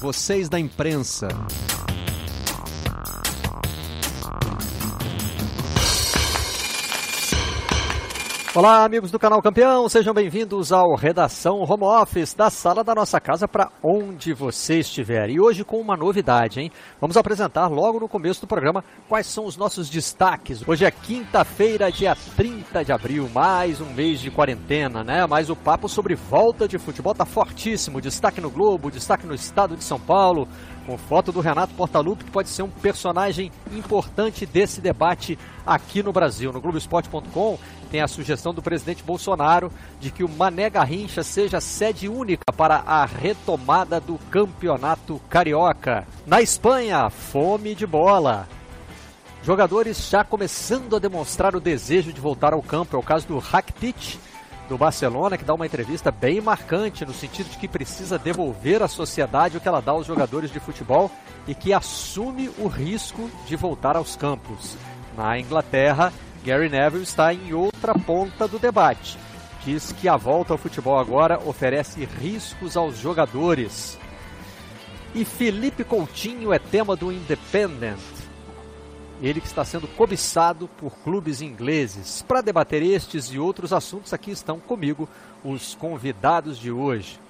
vocês da imprensa. Olá, amigos do canal Campeão, sejam bem-vindos ao Redação Home Office da sala da nossa casa para onde você estiver. E hoje com uma novidade, hein? Vamos apresentar logo no começo do programa quais são os nossos destaques. Hoje é quinta-feira, dia 30 de abril, mais um mês de quarentena, né? Mas o papo sobre volta de futebol tá fortíssimo. Destaque no Globo, destaque no estado de São Paulo, com foto do Renato Portaluppi, que pode ser um personagem importante desse debate aqui no Brasil. No Globoesporte.com tem a sugestão do presidente Bolsonaro de que o Mané Garrincha seja sede única para a retomada do campeonato carioca. Na Espanha, fome de bola. Jogadores já começando a demonstrar o desejo de voltar ao campo. É o caso do Rakitic, do Barcelona, que dá uma entrevista bem marcante, no sentido de que precisa devolver à sociedade o que ela dá aos jogadores de futebol e que assume o risco de voltar aos campos. Na Inglaterra, Gary Neville está em outra ponta do debate. Diz que a volta ao futebol agora oferece riscos aos jogadores. E Felipe Coutinho é tema do Independent. Ele que está sendo cobiçado por clubes ingleses. Para debater estes e outros assuntos, aqui estão comigo os convidados de hoje.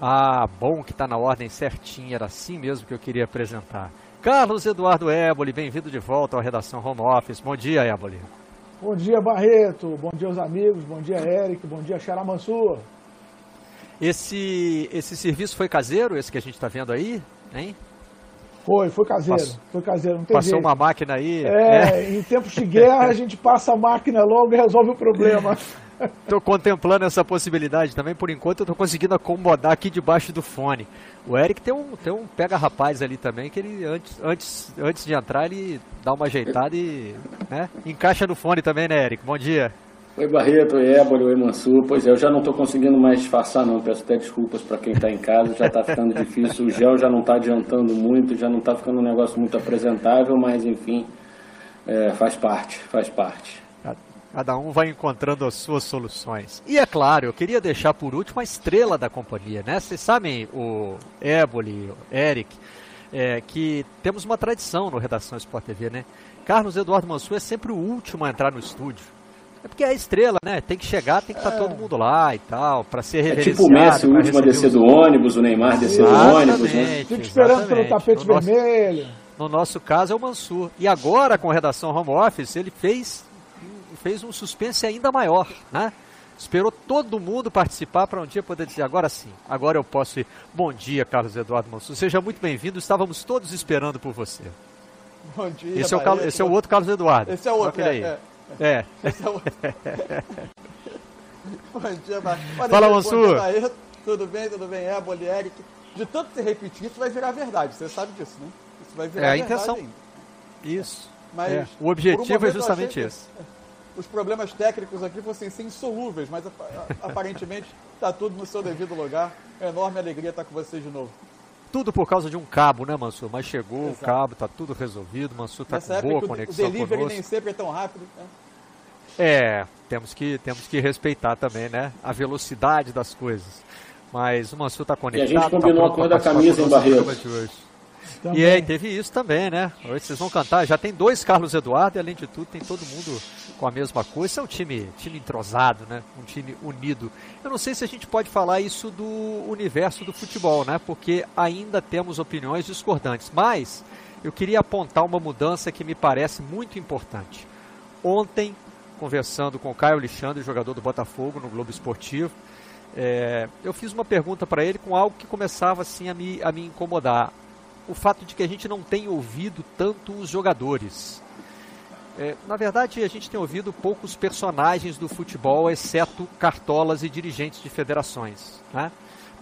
Ah, bom que está na ordem certinha, era assim mesmo que eu queria apresentar. Carlos Eduardo Éboli, bem-vindo de volta à redação Home Office. Bom dia, Éboli. Bom dia, Barreto. Bom dia aos amigos. Bom dia, Eric. Bom dia, Xará Mansur. Esse, esse serviço foi caseiro, esse que a gente está vendo aí, hein? Foi, foi caseiro. Passou, foi caseiro, não tem Passou jeito. uma máquina aí. É, é, em tempos de guerra a gente passa a máquina logo e resolve o problema. Estou contemplando essa possibilidade também. Por enquanto, eu estou conseguindo acomodar aqui debaixo do fone. O Eric tem um, tem um pega-rapaz ali também, que ele, antes, antes, antes de entrar, ele dá uma ajeitada e né, encaixa no fone também, né, Eric? Bom dia. Oi, Barreto, oi, Ébolo, oi, Mansur. Pois é, eu já não estou conseguindo mais disfarçar, não. Peço até desculpas para quem está em casa, já está ficando difícil. O gel já não está adiantando muito, já não está ficando um negócio muito apresentável, mas enfim, é, faz parte, faz parte. Cada um vai encontrando as suas soluções. E é claro, eu queria deixar por último a estrela da companhia, né? Vocês sabem, o Éboli, o Eric, é, que temos uma tradição no Redação Sport TV, né? Carlos Eduardo Mansur é sempre o último a entrar no estúdio. É porque é a estrela, né? Tem que chegar, tem que estar tá é. todo mundo lá e tal, para ser reverenciado. É tipo o Messi, o último a descer do ônibus, o Neymar descer do ônibus, né? Fica esperando pelo tapete no vermelho. Nosso, no nosso caso é o Mansur. E agora, com a redação home office, ele fez fez um suspense ainda maior, né? Esperou todo mundo participar para um dia poder dizer, agora sim, agora eu posso ir. Bom dia, Carlos Eduardo Mansur. Seja muito bem-vindo, estávamos todos esperando por você. Bom dia, Esse é o, Carlos, esse é o outro Carlos Eduardo. Esse é o outro, é, aí. É. é. Esse é o outro. bom dia, Olha, Fala, Mansur. Tudo bem, tudo bem, é, Bolieric. De tanto se repetir, isso vai virar verdade, você sabe disso, né? Isso vai virar é a intenção. Ainda. Isso. Mas, é. O objetivo um é justamente esse os problemas técnicos aqui fossem ser insolúveis, mas aparentemente está tudo no seu devido lugar. É enorme alegria estar com vocês de novo. Tudo por causa de um cabo, né, Mansur? Mas chegou Exato. o cabo, está tudo resolvido, Mansur está com boa conexão O delivery conosco. nem sempre é tão rápido. Né? É, temos que, temos que respeitar também, né, a velocidade das coisas. Mas o Mansur está conectado. E a gente tá combinou tá a cor da camisa em. Também. E aí, teve isso também, né? Hoje vocês vão cantar. Já tem dois Carlos Eduardo e, além de tudo, tem todo mundo com a mesma coisa. Isso é um time, time entrosado, né? Um time unido. Eu não sei se a gente pode falar isso do universo do futebol, né? Porque ainda temos opiniões discordantes. Mas eu queria apontar uma mudança que me parece muito importante. Ontem, conversando com o Caio Alexandre, jogador do Botafogo, no Globo Esportivo, é, eu fiz uma pergunta para ele com algo que começava assim a me, a me incomodar o fato de que a gente não tem ouvido tanto os jogadores. É, na verdade, a gente tem ouvido poucos personagens do futebol, exceto cartolas e dirigentes de federações. Né?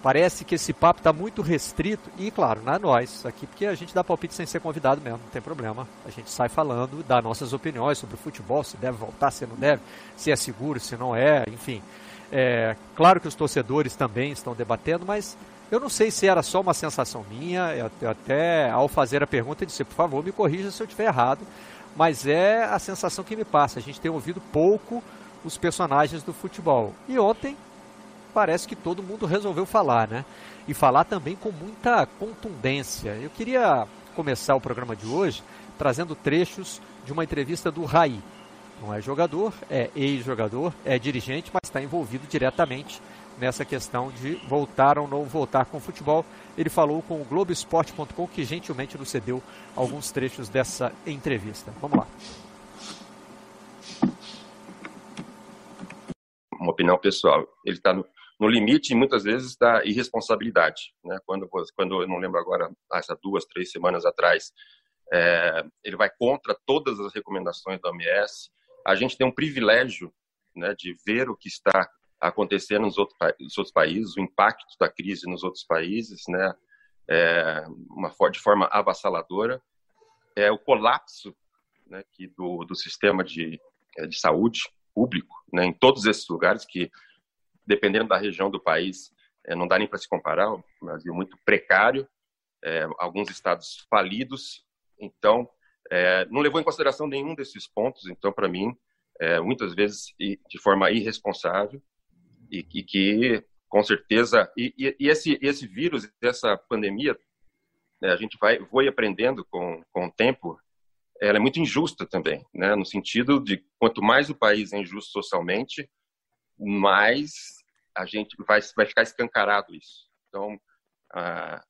Parece que esse papo está muito restrito, e claro, não é nós aqui, porque a gente dá palpite sem ser convidado mesmo, não tem problema. A gente sai falando, dá nossas opiniões sobre o futebol, se deve voltar, se não deve, se é seguro, se não é, enfim. É, claro que os torcedores também estão debatendo, mas eu não sei se era só uma sensação minha, até ao fazer a pergunta disse, por favor, me corrija se eu estiver errado, mas é a sensação que me passa. A gente tem ouvido pouco os personagens do futebol. E ontem parece que todo mundo resolveu falar, né? E falar também com muita contundência. Eu queria começar o programa de hoje trazendo trechos de uma entrevista do Raí. Não é jogador, é ex-jogador, é dirigente, mas está envolvido diretamente nessa questão de voltar ou não voltar com o futebol. Ele falou com o Globoesporte.com, que gentilmente nos cedeu alguns trechos dessa entrevista. Vamos lá. Uma opinião pessoal. Ele está no, no, limite, muitas vezes, da irresponsabilidade. Né? Quando, quando eu não lembro agora, há duas, três semanas atrás, é, ele vai contra todas as recomendações da OMS. A gente tem um privilégio né, de ver o que está acontecendo nos outros, nos outros países, o impacto da crise nos outros países, né, é, uma, de forma avassaladora, é o colapso né, que do, do sistema de, é, de saúde público, né, em todos esses lugares que, dependendo da região do país, é, não dá nem para se comparar, o Brasil muito precário, é, alguns estados falidos, então é, não levou em consideração nenhum desses pontos, então para mim é, muitas vezes de forma irresponsável e, e que com certeza e, e, e, esse esse vírus essa pandemia né, a gente vai foi aprendendo com com o tempo ela é muito injusta também né no sentido de quanto mais o país é injusto socialmente mais a gente vai vai ficar escancarado isso. Então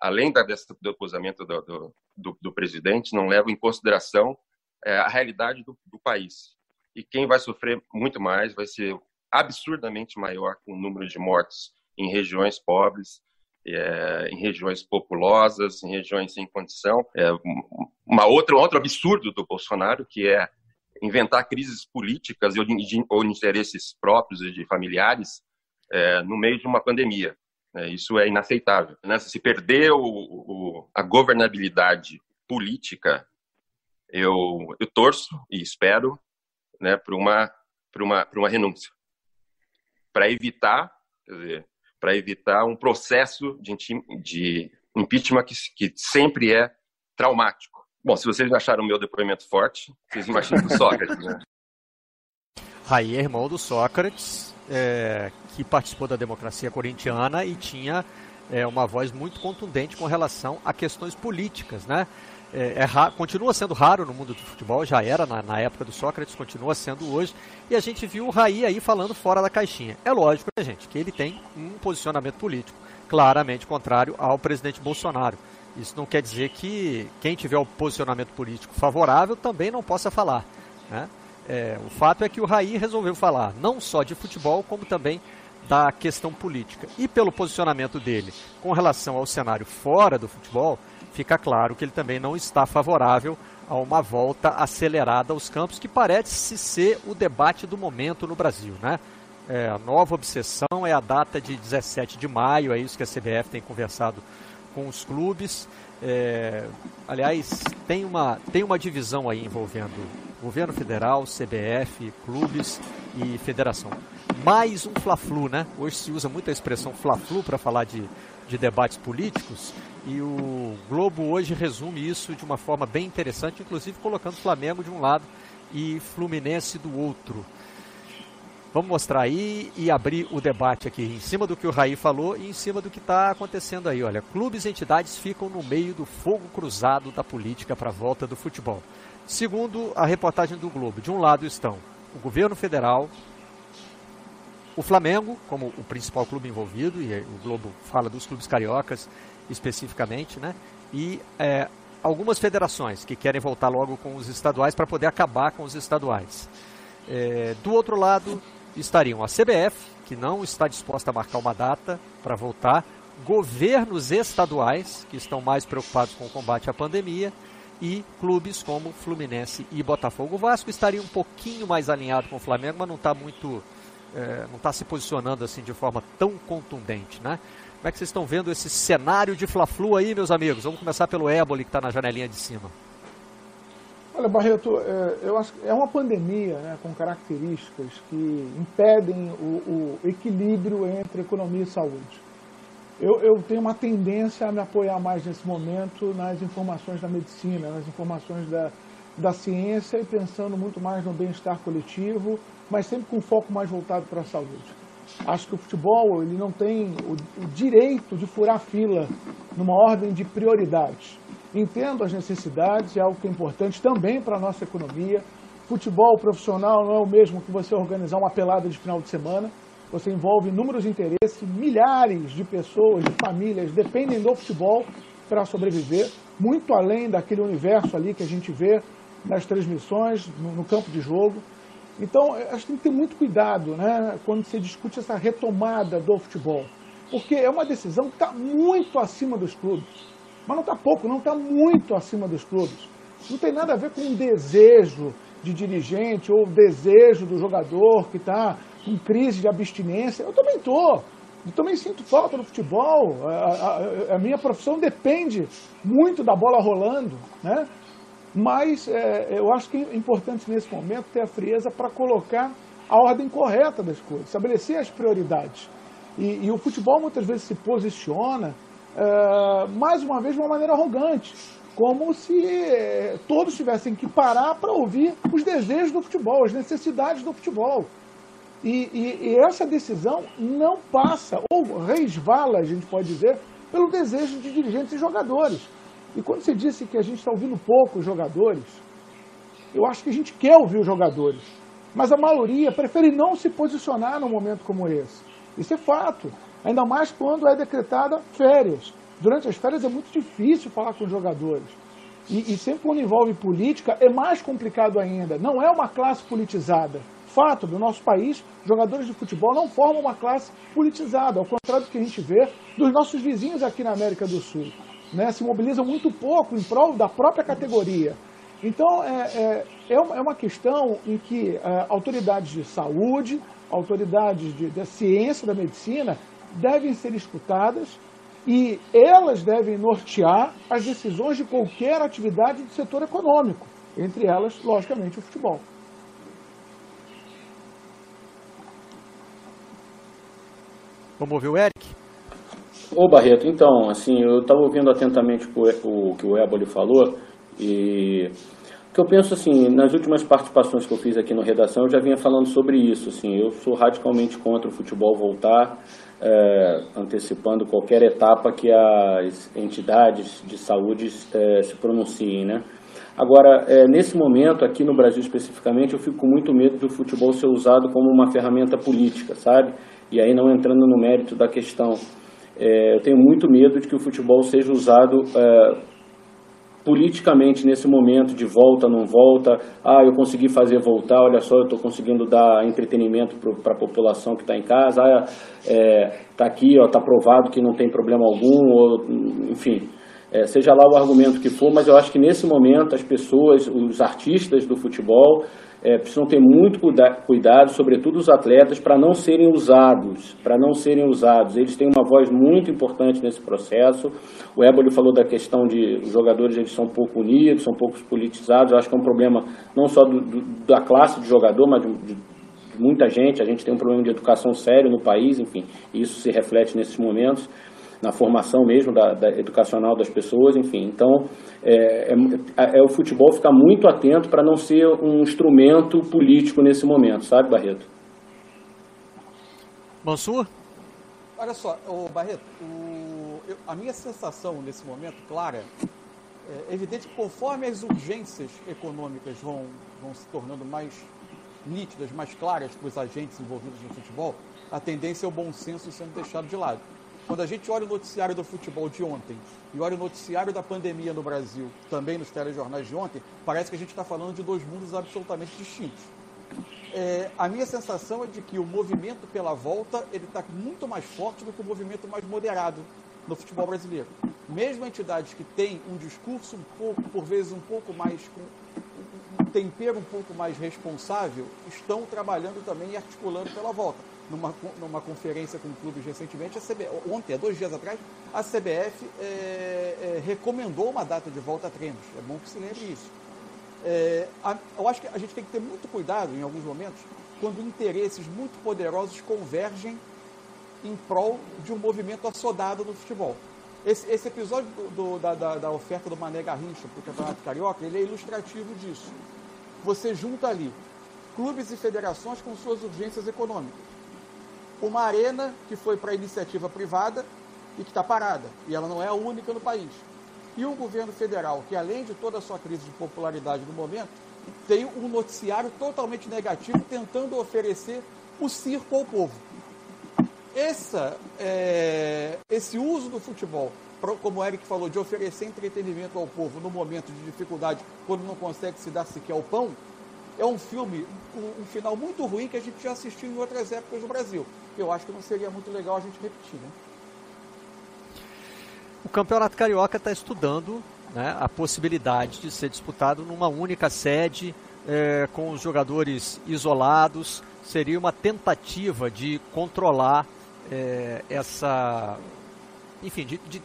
além da, desse, do acusamento do, do, do, do, presidente não leva em consideração é, a realidade do, do país. E quem vai sofrer muito mais vai ser absurdamente maior com o número de mortos em regiões pobres, é, em regiões populosas, em regiões sem condição. É, uma outra, outro absurdo do Bolsonaro, que é inventar crises políticas ou, de, ou interesses próprios e de familiares é, no meio de uma pandemia. É, isso é inaceitável. Né? Se perder o, o, a governabilidade política, eu, eu torço e espero né, para uma, uma, uma renúncia para evitar, para evitar um processo de, de impeachment que, que sempre é traumático. Bom, se vocês acharam o meu depoimento forte, vocês imaginam o Sócrates, né? Raí é irmão do Sócrates, é, que participou da democracia corintiana e tinha é, uma voz muito contundente com relação a questões políticas, né? É, é continua sendo raro no mundo do futebol, já era na, na, época do Sócrates, continua sendo hoje, e a gente viu o Raí aí falando fora da caixinha. É lógico, né, gente, que ele tem um posicionamento político claramente contrário ao presidente Bolsonaro. Isso não quer dizer que quem tiver o um posicionamento político favorável também não possa falar. Né? É, o fato é que o Raí resolveu falar não só de futebol, como também da questão política. E pelo posicionamento dele com relação ao cenário fora do futebol, fica claro que ele também não está favorável a uma volta acelerada aos campos, que parece ser o debate do momento no Brasil. Né? É, a nova obsessão é a data de 17 de maio, é isso que a CBF tem conversado com os clubes. É, aliás, tem uma, tem uma divisão aí envolvendo governo federal, CBF, clubes e federação. Mais um Fla-Flu, né? Hoje se usa muito a expressão Fla-Flu para falar de, de debates políticos e o Globo hoje resume isso de uma forma bem interessante, inclusive colocando Flamengo de um lado e Fluminense do outro. Vamos mostrar aí e abrir o debate aqui em cima do que o Raí falou e em cima do que está acontecendo aí. Olha, clubes e entidades ficam no meio do fogo cruzado da política para a volta do futebol. Segundo a reportagem do Globo, de um lado estão o governo federal, o Flamengo, como o principal clube envolvido, e o Globo fala dos clubes cariocas especificamente, né? E é, algumas federações que querem voltar logo com os estaduais para poder acabar com os estaduais. É, do outro lado estariam a CBF, que não está disposta a marcar uma data para voltar, governos estaduais, que estão mais preocupados com o combate à pandemia, e clubes como Fluminense e Botafogo. O Vasco estaria um pouquinho mais alinhado com o Flamengo, mas não está muito. É, não está se posicionando assim de forma tão contundente, né? Como é que vocês estão vendo esse cenário de Fla-Flu aí, meus amigos? Vamos começar pelo Éboli, que está na janelinha de cima. Olha, Barreto, é, eu acho é uma pandemia né, com características que impedem o, o, equilíbrio entre economia e saúde. Eu, eu, tenho uma tendência a me apoiar mais nesse momento nas informações da medicina, nas informações da, da ciência e pensando muito mais no bem-estar coletivo, mas sempre com foco mais voltado para a saúde. Acho que o futebol ele não tem o, o direito de furar fila numa ordem de prioridades. Entendo as necessidades, é algo que é importante também para a nossa economia. Futebol profissional não é o mesmo que você organizar uma pelada de final de semana. Você envolve inúmeros interesses, milhares de pessoas, de famílias dependem do futebol para sobreviver, muito além daquele universo ali que a gente vê nas transmissões, no, no campo de jogo. Então, acho que tem que ter muito cuidado né, quando se discute essa retomada do futebol, porque é uma decisão que está muito acima dos clubes. Mas não está pouco, não está muito acima dos clubes. Não tem nada a ver com um desejo de dirigente ou desejo do jogador que está com crise de abstinência. Eu também estou. Eu também sinto falta do futebol. A, a, a, minha profissão depende muito da bola rolando. Né? Mas é, eu acho que é importante nesse momento ter a frieza para colocar a ordem correta das coisas, estabelecer as prioridades. E, e o futebol muitas vezes se posiciona, é, mais uma vez, de uma maneira arrogante, como se é, todos tivessem que parar para ouvir os desejos do futebol, as necessidades do futebol. E, e, e, essa decisão não passa, ou resvala, a gente pode dizer, pelo desejo de dirigentes e jogadores. E quando você disse que a gente está ouvindo pouco os jogadores, eu acho que a gente quer ouvir os jogadores. Mas a maioria prefere não se posicionar num momento como esse. Isso é fato. Ainda mais quando é decretada férias. Durante as férias é muito difícil falar com os jogadores. E, e sempre quando envolve política é mais complicado ainda. Não é uma classe politizada. Fato, do nosso país, jogadores de futebol não formam uma classe politizada, ao contrário do que a gente vê dos nossos vizinhos aqui na América do Sul né, se mobilizam muito pouco em prol da própria categoria. Então, é, é, é uma é questão em que é, autoridades de saúde, autoridades de, da ciência, da medicina, devem ser escutadas e elas devem nortear as decisões de qualquer atividade do setor econômico, entre elas, logicamente, o futebol. Vamos ouvir o Eric? Ô Barreto, então, assim, eu estava ouvindo atentamente o, que o Éboli falou e que eu penso assim, nas últimas participações que eu fiz aqui no Redação, eu já vinha falando sobre isso, assim, eu sou radicalmente contra o futebol voltar, é, antecipando qualquer etapa que as entidades de saúde é, se pronunciem, né? Agora, é, nesse momento, aqui no Brasil especificamente, eu fico com muito medo do futebol ser usado como uma ferramenta política, sabe? E aí não entrando no mérito da questão é, eu tenho muito medo de que o futebol seja usado é, politicamente nesse momento de volta, não volta. Ah, eu consegui fazer voltar, olha só, eu estou conseguindo dar entretenimento para a população que está em casa. Ah, está é, tá aqui, está provado que não tem problema algum, ou, enfim. É, seja lá o argumento que for, mas eu acho que nesse momento as pessoas, os artistas do futebol, é, precisam ter muito cuidado, sobretudo os atletas, para não serem usados, para não serem usados. Eles têm uma voz muito importante nesse processo. O Éboli falou da questão de os jogadores eles são pouco unidos, são poucos politizados. Eu acho que é um problema não só do, do, da classe de jogador, mas de, de muita gente. A gente tem um problema de educação sério no país, enfim, isso se reflete nesses momentos na formação mesmo da, da educacional das pessoas, enfim. Então, é, é, é o futebol ficar muito atento para não ser um instrumento político nesse momento, sabe, Barreto? Mansur? Olha só, o Barreto, o, eu, a minha sensação nesse momento, clara, é evidente que conforme as urgências econômicas vão, vão se tornando mais nítidas, mais claras para os agentes envolvidos no futebol, a tendência é o bom senso sendo deixado de lado. Quando a gente olha o noticiário do futebol de ontem e olha o noticiário da pandemia no Brasil, também nos telejornais de ontem, parece que a gente está falando de dois mundos absolutamente distintos. É, a minha sensação é de que o movimento pela volta ele está muito mais forte do que o movimento mais moderado no futebol brasileiro. Mesmo entidades que têm um discurso um pouco, por vezes um pouco mais com um tempero um pouco mais responsável, estão trabalhando também e articulando pela volta numa, numa conferência com clubes recentemente, a CBF, ontem, há dois dias atrás, a CBF é, é, recomendou uma data de volta a treinos. É bom que se lembre isso. É, a, eu acho que a gente tem que ter muito cuidado, em alguns momentos, quando interesses muito poderosos convergem em prol de um movimento assodado no futebol. Esse, esse episódio do, do, da, da, da, oferta do Mané Garrincha para o Campeonato Carioca, ele é ilustrativo disso. Você junta ali clubes e federações com suas urgências econômicas uma arena que foi para iniciativa privada e que está parada. E ela não é a única no país. E um governo federal que, além de toda a sua crise de popularidade no momento, tem um noticiário totalmente negativo tentando oferecer o circo ao povo. Essa, é, esse uso do futebol, como o Eric falou, de oferecer entretenimento ao povo no momento de dificuldade, quando não consegue se dar sequer o pão, é um filme, um, um final muito ruim que a gente já assistiu em outras épocas no Brasil. Eu acho que não seria muito legal a gente repetir, né? O Campeonato Carioca está estudando né, a possibilidade de ser disputado numa única sede, é, com os jogadores isolados. Seria uma tentativa de controlar é, essa. Enfim, de, de,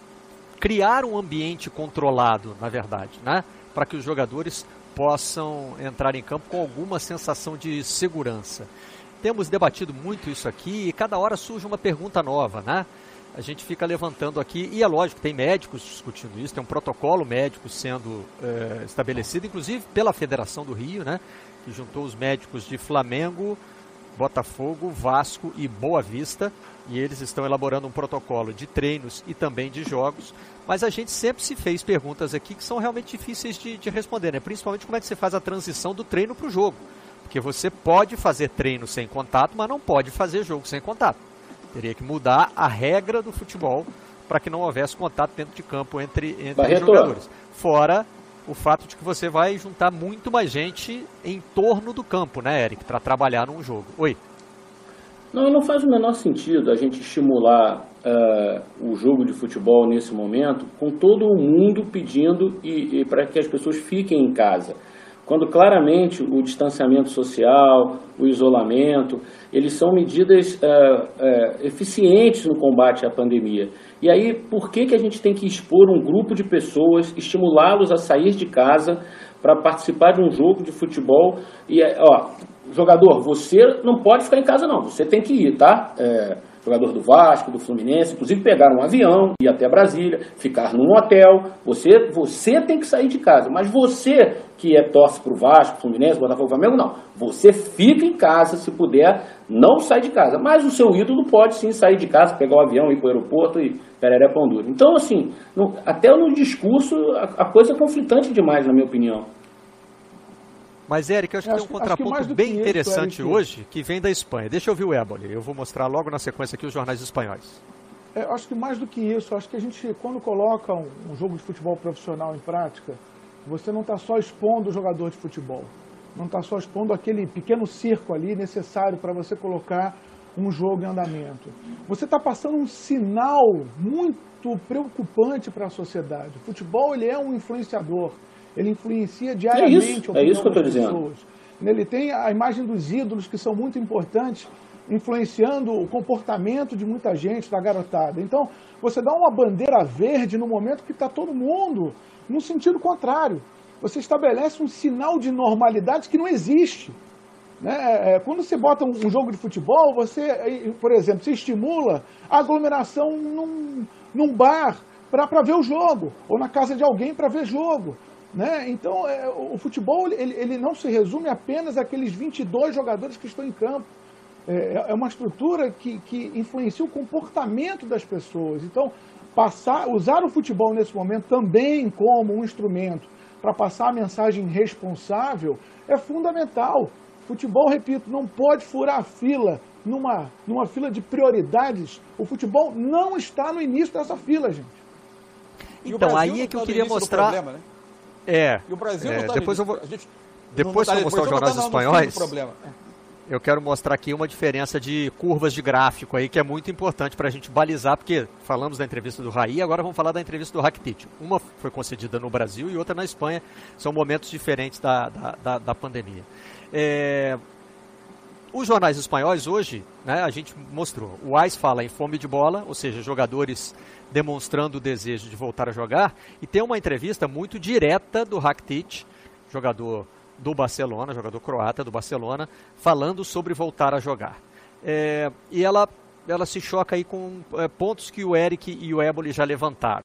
criar um ambiente controlado, na verdade, né, para que os jogadores possam entrar em campo com alguma sensação de segurança. Temos debatido muito isso aqui e cada hora surge uma pergunta nova, né? a gente fica levantando aqui, e é lógico, tem médicos discutindo isso, tem um protocolo médico sendo é, estabelecido, inclusive pela Federação do Rio, né, que juntou os médicos de Flamengo, Botafogo, Vasco e Boa Vista, e eles estão elaborando um protocolo de treinos e também de jogos, mas a gente sempre se fez perguntas aqui que são realmente difíceis de, de responder, né? principalmente como é que você faz a transição do treino para o jogo, porque você pode fazer treino sem contato, mas não pode fazer jogo sem contato. Teria que mudar a regra do futebol para que não houvesse contato dentro de campo entre, entre os jogadores. Fora o fato de que você vai juntar muito mais gente em torno do campo, né, Eric, para trabalhar num jogo. Oi. Não, não faz o menor sentido a gente estimular uh, o jogo de futebol nesse momento com todo mundo pedindo e, e para que as pessoas fiquem em casa quando claramente o distanciamento social, o isolamento, eles são medidas é, é, eficientes no combate à pandemia. E aí, por que, que a gente tem que expor um grupo de pessoas, estimulá-los a sair de casa para participar de um jogo de futebol? E, ó, jogador, você não pode ficar em casa não, você tem que ir, tá? É, jogador do Vasco, do Fluminense, inclusive pegar um avião, ir até Brasília, ficar num hotel. Você, você tem que sair de casa. Mas você que é torce para o Vasco, Fluminense, Botafogo, Flamengo, não. Você fica em casa, se puder, não sai de casa. Mas o seu ídolo pode sim sair de casa, pegar o avião, ir para o aeroporto e pereré pão duro. Então, assim, no, até no discurso, a, a coisa é conflitante demais, na minha opinião. Mas, Eric, eu acho que tem um contraponto bem interessante isso, hoje que vem da Espanha. Deixa eu ouvir o Éboli. Eu vou mostrar logo na sequência aqui os jornais espanhóis. É, acho que mais do que isso, acho que a gente, quando coloca um, um jogo de futebol profissional em prática, você não está só expondo o jogador de futebol. Não está só expondo aquele pequeno circo ali necessário para você colocar um jogo em andamento. Você está passando um sinal muito preocupante para a sociedade. O futebol ele é um influenciador ele influencia diariamente é isso, a opinião é isso que eu das pessoas. Dizendo. Ele tem a imagem dos ídolos, que são muito importantes, influenciando o comportamento de muita gente, da garotada. Então, você dá uma bandeira verde no momento que está todo mundo no sentido contrário. Você estabelece um sinal de normalidade que não existe. Né? É, é, quando você bota um jogo de futebol, você, por exemplo, você estimula a aglomeração num, num bar para ver o jogo, ou na casa de alguém para ver jogo. Né? Então, é, o futebol ele, ele não se resume apenas àqueles 22 jogadores que estão em campo. É, é uma estrutura que, que influencia o comportamento das pessoas. Então, passar, usar o futebol nesse momento também como um instrumento para passar a mensagem responsável é fundamental. Futebol, repito, não pode furar a fila numa, numa fila de prioridades. O futebol não está no início dessa fila, gente. Então, aí é que eu queria mostrar. Problema, né? É. E o Brasil é, não tá depois eu vou, gente, depois tá, eu vou mostrar os jornais tá espanhóis. Eu quero mostrar aqui uma diferença de curvas de gráfico aí que é muito importante para a gente balizar, porque falamos da entrevista do Raí, agora vamos falar da entrevista do Rakitic. Uma foi concedida no Brasil e outra na Espanha. São momentos diferentes da, da, da, da pandemia. É, os jornais espanhóis hoje, né, a gente mostrou. O AIS fala em fome de bola, ou seja, jogadores demonstrando o desejo de voltar a jogar. E tem uma entrevista muito direta do Rakitic, jogador do Barcelona, jogador croata do Barcelona, falando sobre voltar a jogar. É, e ela, ela se choca aí com é, pontos que o Eric e o Éboli já levantaram.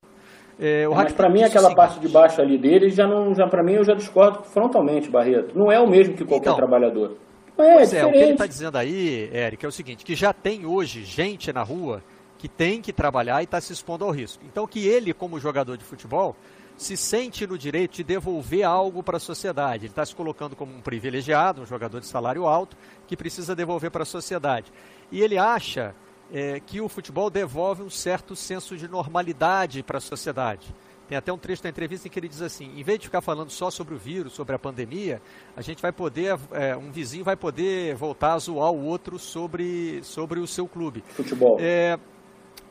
É, mas para mim aquela parte de baixo ali dele já não, já para mim eu já discordo frontalmente, Barreto. Não é o mesmo que qualquer então, trabalhador. É, pois é, o que ele está dizendo aí, Eric, é o seguinte, que já tem hoje gente na rua que tem que trabalhar e está se expondo ao risco. Então que ele, como jogador de futebol, se sente no direito de devolver algo para a sociedade. Ele está se colocando como um privilegiado, um jogador de salário alto, que precisa devolver para a sociedade. E ele acha é, que o futebol devolve um certo senso de normalidade para a sociedade. Tem até um trecho da entrevista em que ele diz assim: em vez de ficar falando só sobre o vírus, sobre a pandemia, a gente vai poder, é, um vizinho vai poder voltar a zoar o outro sobre, sobre o seu clube. Futebol. É,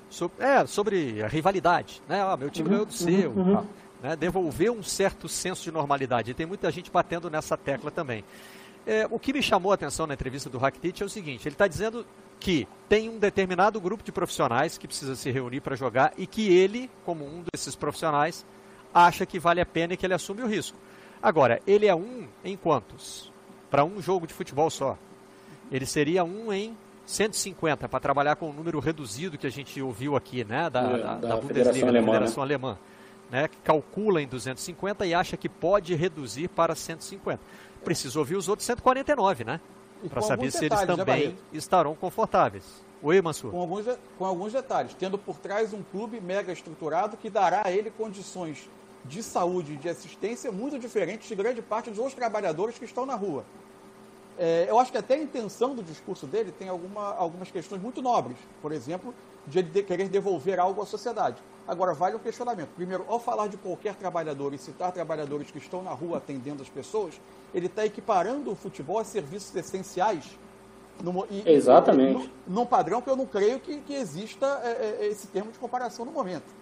so, é sobre a rivalidade, né? Ah, meu time uhum, ganhou do seu. Uhum. né? Devolver um certo senso de normalidade. E tem muita gente batendo nessa tecla também. É, o que me chamou a atenção na entrevista do Rakitic é o seguinte: ele está dizendo que tem um determinado grupo de profissionais que precisa se reunir para jogar e que ele, como um desses profissionais, acha que vale a pena e que ele assume o risco. Agora, ele é um em quantos? Para um jogo de futebol só. Ele seria um em 150 para trabalhar com o um número reduzido que a gente ouviu aqui, né, da, é, da, da, da Bundesliga, Federação, da Federação Alemã, Alemã né, que calcula em 250 e acha que pode reduzir para 150. Precisa ouvir os outros 149, né? Para saber se eles né, também né, estarão confortáveis. Oi, Mansur. Com alguns, com alguns detalhes, tendo por trás um clube mega estruturado que dará a ele condições de saúde e de assistência muito diferentes de grande parte dos outros trabalhadores que estão na rua. É, eu acho que até a intenção do discurso dele tem alguma, algumas questões muito nobres. Por exemplo, de ele de querer devolver algo à sociedade. Agora, vale o questionamento. Primeiro, ao falar de qualquer trabalhador e citar trabalhadores que estão na rua atendendo as pessoas, ele está equiparando o futebol a serviços essenciais. No, e, Exatamente. No, num padrão que eu não creio que, que exista é, é, esse termo de comparação no momento.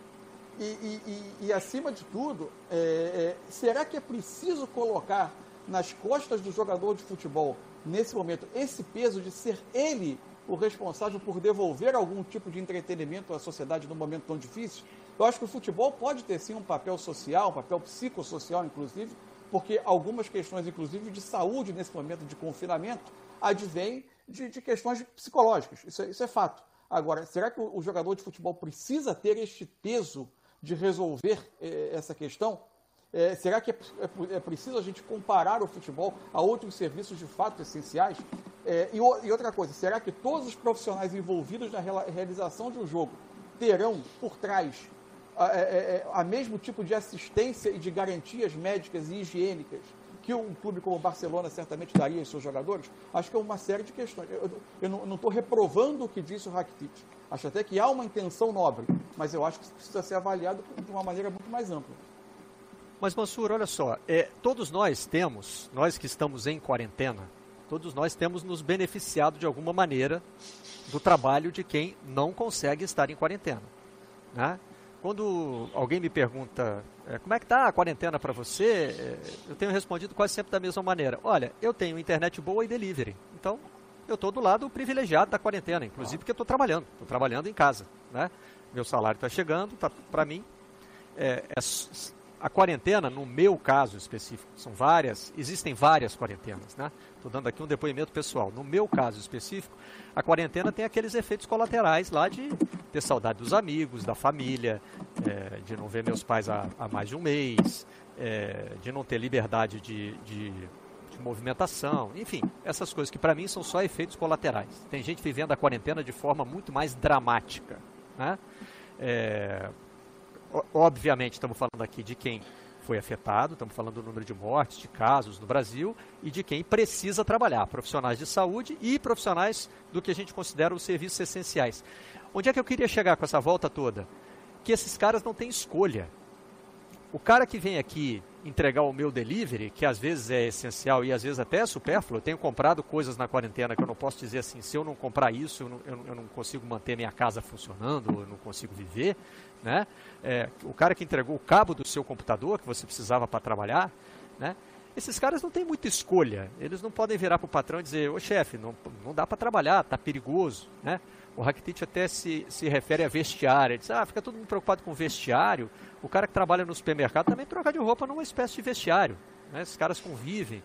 E, e, e acima de tudo, é, é, será que é preciso colocar nas costas do jogador de futebol, nesse momento, esse peso de ser ele o responsável por devolver algum tipo de entretenimento à sociedade num momento tão difícil? Eu acho que o futebol pode ter sim um papel social, um papel psicossocial, inclusive, porque algumas questões, inclusive de saúde nesse momento de confinamento, advêm de, de questões psicológicas. Isso é, isso é, fato. Agora, será que o, jogador de futebol precisa ter este peso de resolver eh, essa questão? É, será que é, é, é, preciso a gente comparar o futebol a outros serviços de fato essenciais? É, e, e, outra coisa, será que todos os profissionais envolvidos na realização de um jogo terão por trás a, a, é, é, a, mesmo tipo de assistência e de garantias médicas e higiênicas que um clube como o Barcelona certamente daria aos seus jogadores? Acho que é uma série de questões. Eu, eu não estou reprovando o que disse o Rakitic. Acho até que há uma intenção nobre, mas eu acho que precisa ser avaliado de uma maneira muito mais ampla. Mas, Mansur, olha só, é, todos nós temos, nós que estamos em quarentena, todos nós temos nos beneficiado de alguma maneira do trabalho de quem não consegue estar em quarentena. Né? Quando alguém me pergunta é, como é que está a quarentena para você, é, eu tenho respondido quase sempre da mesma maneira. Olha, eu tenho internet boa e delivery, então eu estou do lado privilegiado da quarentena, inclusive porque estou trabalhando, estou trabalhando em casa. Né? Meu salário está chegando, tá, para mim é, é a quarentena, no meu caso específico, são várias, existem várias quarentenas, né? Estou dando aqui um depoimento pessoal. No meu caso específico, a quarentena tem aqueles efeitos colaterais lá de ter saudade dos amigos, da família, é, de não ver meus pais há, há mais de um mês, é, de não ter liberdade de, de, de movimentação, enfim, essas coisas que para mim são só efeitos colaterais. Tem gente vivendo a quarentena de forma muito mais dramática, né? É, obviamente, estamos falando aqui de quem foi afetado, estamos falando do número de mortes, de casos no Brasil e de quem precisa trabalhar, profissionais de saúde e profissionais do que a gente considera os serviços essenciais. Onde é que eu queria chegar com essa volta toda? Que esses caras não têm escolha. O cara que vem aqui entregar o meu delivery, que às vezes é essencial e às vezes até é supérfluo. Eu tenho comprado coisas na quarentena que eu não posso dizer assim, se eu não comprar isso, eu não, eu, não consigo manter minha casa funcionando, eu não consigo viver. Né? É, o cara que entregou o cabo do seu computador que você precisava para trabalhar, né? esses caras não têm muita escolha. Eles não podem virar para o patrão e dizer, ô chefe, não, não dá para trabalhar, está perigoso. Né? O Rakitic até se, se refere a vestiário. Ele diz, ah, fica todo mundo preocupado com vestiário. O cara que trabalha no supermercado também troca de roupa numa espécie de vestiário. Né? Esses caras convivem.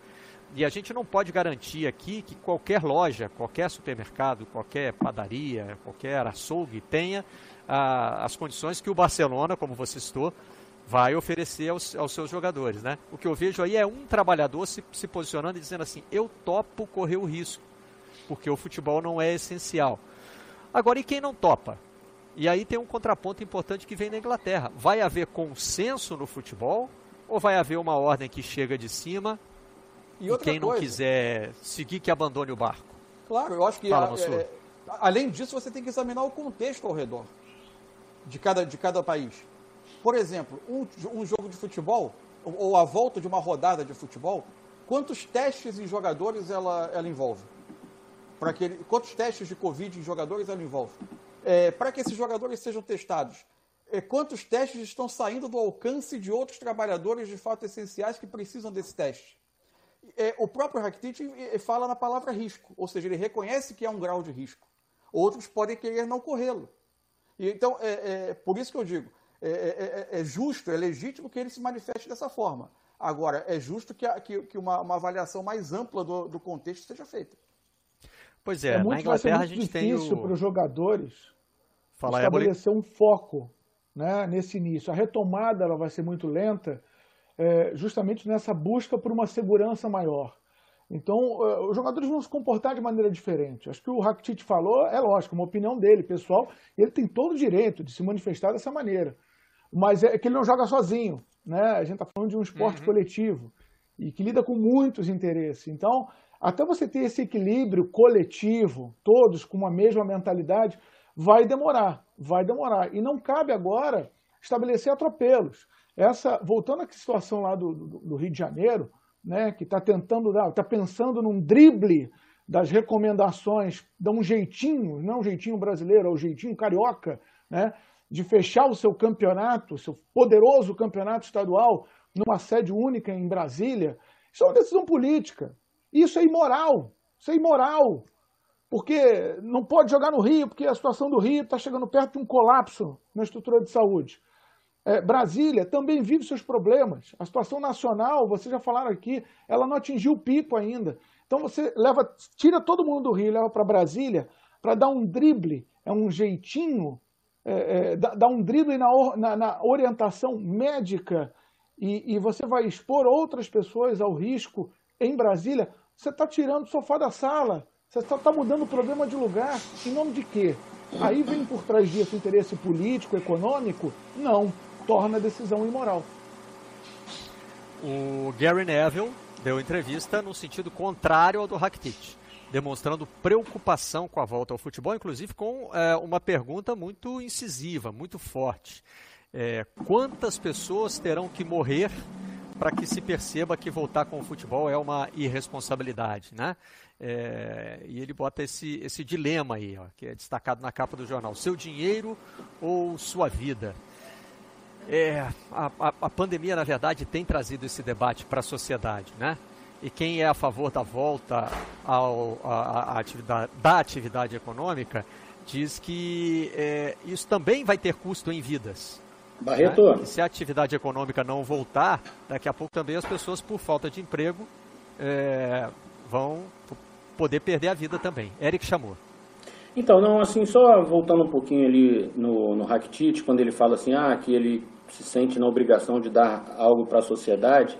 E a gente não pode garantir aqui que qualquer loja, qualquer supermercado, qualquer padaria, qualquer açougue tenha ah, as condições que o Barcelona, como você citou, vai oferecer aos, aos, seus jogadores, né? O que eu vejo aí é um trabalhador se, se posicionando e dizendo assim, eu topo correr o risco, porque o futebol não é essencial. Agora, e quem não topa? E aí tem um contraponto importante que vem na Inglaterra. Vai haver consenso no futebol ou vai haver uma ordem que chega de cima e, e quem não quiser seguir que abandone o barco? Claro, eu acho que Fala, a, é, além disso você tem que examinar o contexto ao redor de cada, de cada país. Por exemplo, um, um jogo de futebol ou, ou a volta de uma rodada de futebol, quantos testes em jogadores ela, ela envolve? Para aquele, quantos testes de Covid em jogadores ela envolve? É, para que esses jogadores sejam testados, é, quantos testes estão saindo do alcance de outros trabalhadores de fato essenciais que precisam desse teste? É, o próprio Rakitic é, fala na palavra risco, ou seja, ele reconhece que é um grau de risco. Outros podem querer não corrê-lo. Então, é, é, por isso que eu digo, é, é, é, justo, é legítimo que ele se manifeste dessa forma. Agora, é justo que, a, que, que uma, uma, avaliação mais ampla do, do, contexto seja feita. Pois é, na Inglaterra a gente tem o... difícil para os jogadores Fala, estabelecer um foco né, nesse início. A retomada ela vai ser muito lenta, é, justamente nessa busca por uma segurança maior. Então, é, os jogadores vão se comportar de maneira diferente. Acho que o Rakitic falou, é lógico, uma opinião dele, pessoal, ele tem todo o direito de se manifestar dessa maneira. Mas é que ele não joga sozinho, né? A gente está falando de um esporte uhum. coletivo e que lida com muitos interesses. Então, até você ter esse equilíbrio coletivo, todos com uma mesma mentalidade, vai demorar, vai demorar. E não cabe agora estabelecer atropelos. Essa, voltando à situação lá do, do, do Rio de Janeiro, né, que está tentando dar, está pensando num drible das recomendações, dá um jeitinho, não um jeitinho brasileiro, é um jeitinho carioca, né, de fechar o seu campeonato, seu poderoso campeonato estadual, numa sede única em Brasília. Isso é uma decisão política. Isso é imoral. Isso é imoral porque não pode jogar no Rio, porque a situação do Rio está chegando perto de um colapso na estrutura de saúde. É, Brasília também vive seus problemas. A situação nacional, vocês já falaram aqui, ela não atingiu o pico ainda. Então você leva, tira todo mundo do Rio, leva para Brasília para dar um drible, é um jeitinho, é, é, um drible na, na, na orientação médica e, e, você vai expor outras pessoas ao risco em Brasília. Você está tirando o sofá da sala. Você está mudando o problema de lugar. Em nome de quê? Aí vem por trás disso interesse político, econômico? Não. Torna a decisão imoral. O Gary Neville deu entrevista no sentido contrário ao do Rakitic, demonstrando preocupação com a volta ao futebol, inclusive com é, uma pergunta muito incisiva, muito forte. É, quantas pessoas terão que morrer para que se perceba que voltar com o futebol é uma irresponsabilidade, né? É, e ele bota esse, esse dilema aí, ó, que é destacado na capa do jornal: seu dinheiro ou sua vida? É, a, a, a pandemia, na verdade, tem trazido esse debate para a sociedade, né? E quem é a favor da volta ao, a, a atividade, da atividade econômica diz que é, isso também vai ter custo em vidas. Barreto. Né? se a atividade econômica não voltar, daqui a pouco também as pessoas, por falta de emprego, é, vão poder perder a vida também. Eric chamou. Então, não, assim, só voltando um pouquinho ali no, no Rakitic, quando ele fala assim, ah, que ele se sente na obrigação de dar algo para a sociedade,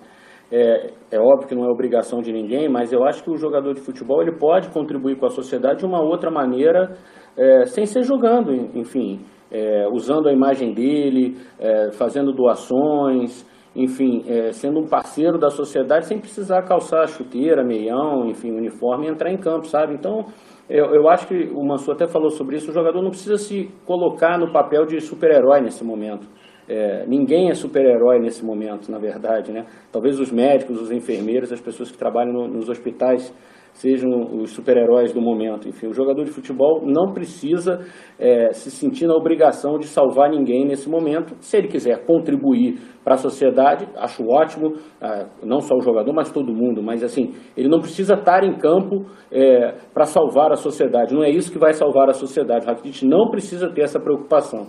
é, é óbvio que não é obrigação de ninguém, mas eu acho que o jogador de futebol ele pode contribuir com a sociedade de uma outra maneira, é, sem ser jogando, enfim, é, usando a imagem dele, é, fazendo doações, enfim, é, sendo um parceiro da sociedade sem precisar calçar chuteira, meião, enfim, uniforme e entrar em campo, sabe? Então, eu, eu acho que o Mansu até falou sobre isso, o jogador não precisa se colocar no papel de super-herói nesse momento. É, ninguém é super-herói nesse momento, na verdade, né? Talvez os médicos, os enfermeiros, as pessoas que trabalham no, nos hospitais sejam os super-heróis do momento. Enfim, o jogador de futebol não precisa é, se sentir na obrigação de salvar ninguém nesse momento. Se ele quiser contribuir para a sociedade, acho ótimo, é, não só o jogador, mas todo mundo. Mas assim, ele não precisa estar em campo é, para salvar a sociedade. Não é isso que vai salvar a sociedade. O Rakitic não precisa ter essa preocupação.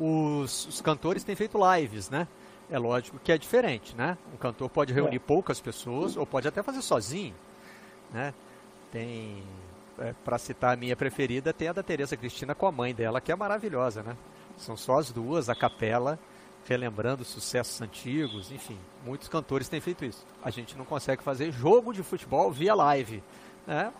Os, os cantores têm feito lives, né? É lógico que é diferente, né? Um cantor pode reunir é. poucas pessoas ou pode até fazer sozinho né? Tem, é, para citar a minha preferida, tem a da Teresa Cristina com a mãe dela, que é maravilhosa, né? São só as duas, a capela, relembrando sucessos antigos, enfim, muitos cantores têm feito isso. A gente não consegue fazer jogo de futebol via live, né?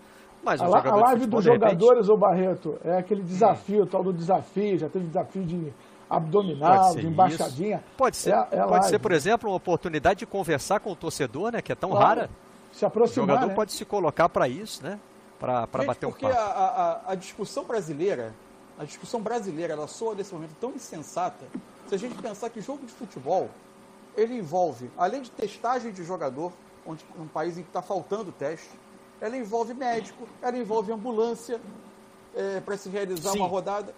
Mas a, um a live dos jogadores, ô Barreto, é aquele desafio, hum. tal do desafio, já teve desafio de abdominal, de embaixadinha. Isso. Pode ser, é, é pode ser, por exemplo, uma oportunidade de conversar com o torcedor, né, que é tão claro. rara. Se aproximar, O jogador né? pode se colocar para isso, né? Para bater um papo. Porque a, a, a discussão brasileira, a discussão brasileira, ela soa nesse momento tão insensata, se a gente pensar que jogo de futebol, ele envolve, além de testagem de jogador, onde um país em que está faltando teste, ela envolve médico, ela envolve ambulância é, para se realizar Sim. uma rodada.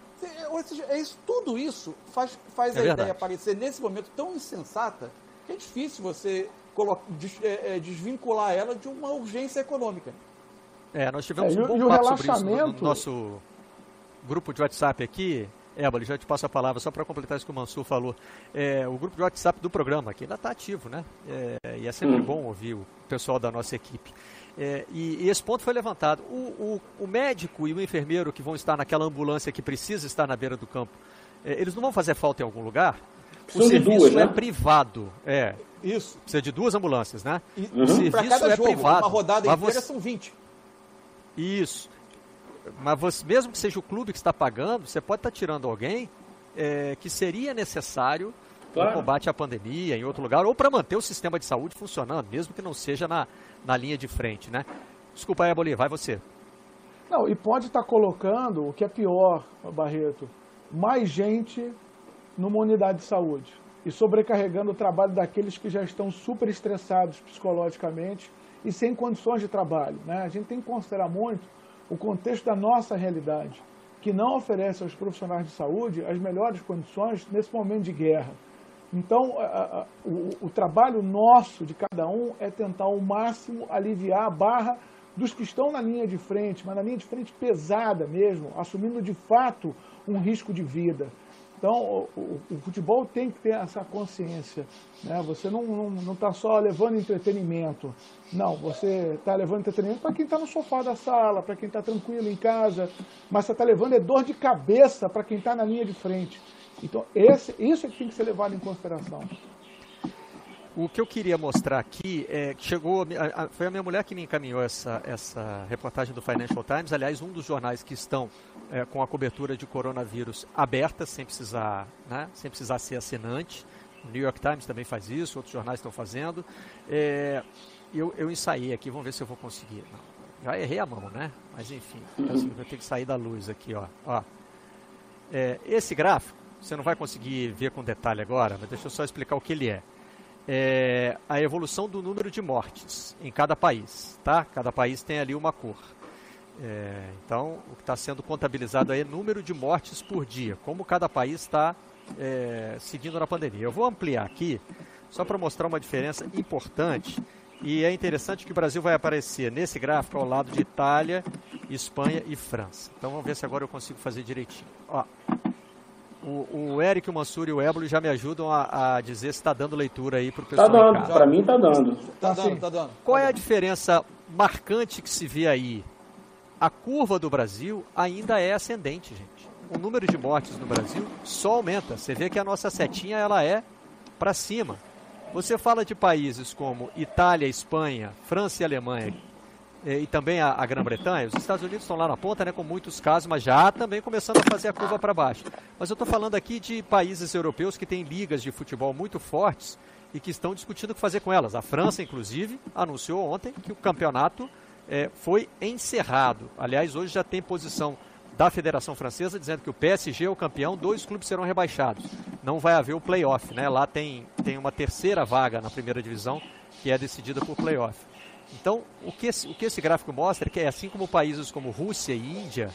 Ou seja, é isso, tudo isso faz, faz é a verdade. ideia aparecer nesse momento tão insensata que é difícil você é, é, desvincular ela de uma urgência econômica. É, nós tivemos é, um bom papo sobre isso no, no nosso grupo de WhatsApp aqui, Éboli, já te passo a palavra só para completar isso que o Mansur falou. É, o grupo de WhatsApp do programa, que ainda está ativo, né? É, e é sempre hum. bom ouvir o pessoal da nossa equipe. É, e, e, esse ponto foi levantado. O, o, o, médico e o enfermeiro que vão estar naquela ambulância que precisa estar na beira do campo, é, eles não vão fazer falta em algum lugar? O serviço duas, né? é privado. É. Isso. Precisa de duas ambulâncias, né? Uhum. O serviço é jogo, privado. Uma rodada inteira você... são 20. Isso. Mas você, mesmo que seja o clube que está pagando, você pode estar tirando alguém é, que seria necessário claro. no combate à pandemia em outro lugar, ou para manter o sistema de saúde funcionando, mesmo que não seja na, na linha de frente, né? Desculpa aí, vai você. Não, e pode estar colocando, o que é pior, Barreto, mais gente numa unidade de saúde e sobrecarregando o trabalho daqueles que já estão super estressados psicologicamente e sem condições de trabalho. Né? A gente tem que considerar muito o contexto da nossa realidade, que não oferece aos profissionais de saúde as melhores condições nesse momento de guerra. Então, a, a, o, o trabalho nosso, de cada um, é tentar ao máximo aliviar a barra dos que estão na linha de frente, mas na linha de frente pesada mesmo, assumindo de fato um risco de vida. Então, o, o, futebol tem que ter essa consciência. Né? Você não está tá só levando entretenimento. Não, você está levando entretenimento para quem está no sofá da sala, para quem está tranquilo em casa. Mas você está levando é dor de cabeça para quem está na linha de frente. Então, esse, isso é que tem que ser levado em consideração. O que eu queria mostrar aqui é que chegou. A, a, foi a minha mulher que me encaminhou essa, essa reportagem do Financial Times. Aliás, um dos jornais que estão é, com a cobertura de coronavírus aberta, sem precisar, né, sem precisar ser assinante. O New York Times também faz isso, outros jornais estão fazendo. É, eu, eu ensaiei aqui, vamos ver se eu vou conseguir. Não, já errei a mão, né? Mas enfim, vou ter que sair da luz aqui, ó. ó. É, esse gráfico, você não vai conseguir ver com detalhe agora, mas deixa eu só explicar o que ele é é, a evolução do número de mortes em cada país, tá? Cada país tem ali uma cor. É, então, o que está sendo contabilizado aí é número de mortes por dia, como cada país está é, seguindo na pandemia. Eu vou ampliar aqui, só para mostrar uma diferença importante, e é interessante que o Brasil vai aparecer nesse gráfico ao lado de Itália, Espanha e França. Então, vamos ver se agora eu consigo fazer direitinho. Ó, o, o Eric, o Mansur e o Ébolo já me ajudam a, a dizer se está dando leitura aí para o pessoal. Tá dando, para mim está dando. Tá dando, tá dando. Qual é a diferença marcante que se vê aí? A curva do Brasil ainda é ascendente, gente. O número de mortes no Brasil só aumenta. Você vê que a nossa setinha ela é para cima. Você fala de países como Itália, Espanha, França e Alemanha, e também a, a Grã-Bretanha, os Estados Unidos estão lá na ponta, né, com muitos casos, mas já também começando a fazer a curva para baixo. Mas eu estou falando aqui de países europeus que têm ligas de futebol muito fortes e que estão discutindo o que fazer com elas. A França, inclusive, anunciou ontem que o campeonato é, foi encerrado. Aliás, hoje já tem posição da Federação Francesa dizendo que o PSG é o campeão, dois clubes serão rebaixados. Não vai haver o playoff, né? Lá tem, tem uma terceira vaga na primeira divisão que é decidida por playoff. Então, o que, esse, o que esse gráfico mostra é que, assim como países como Rússia e Índia,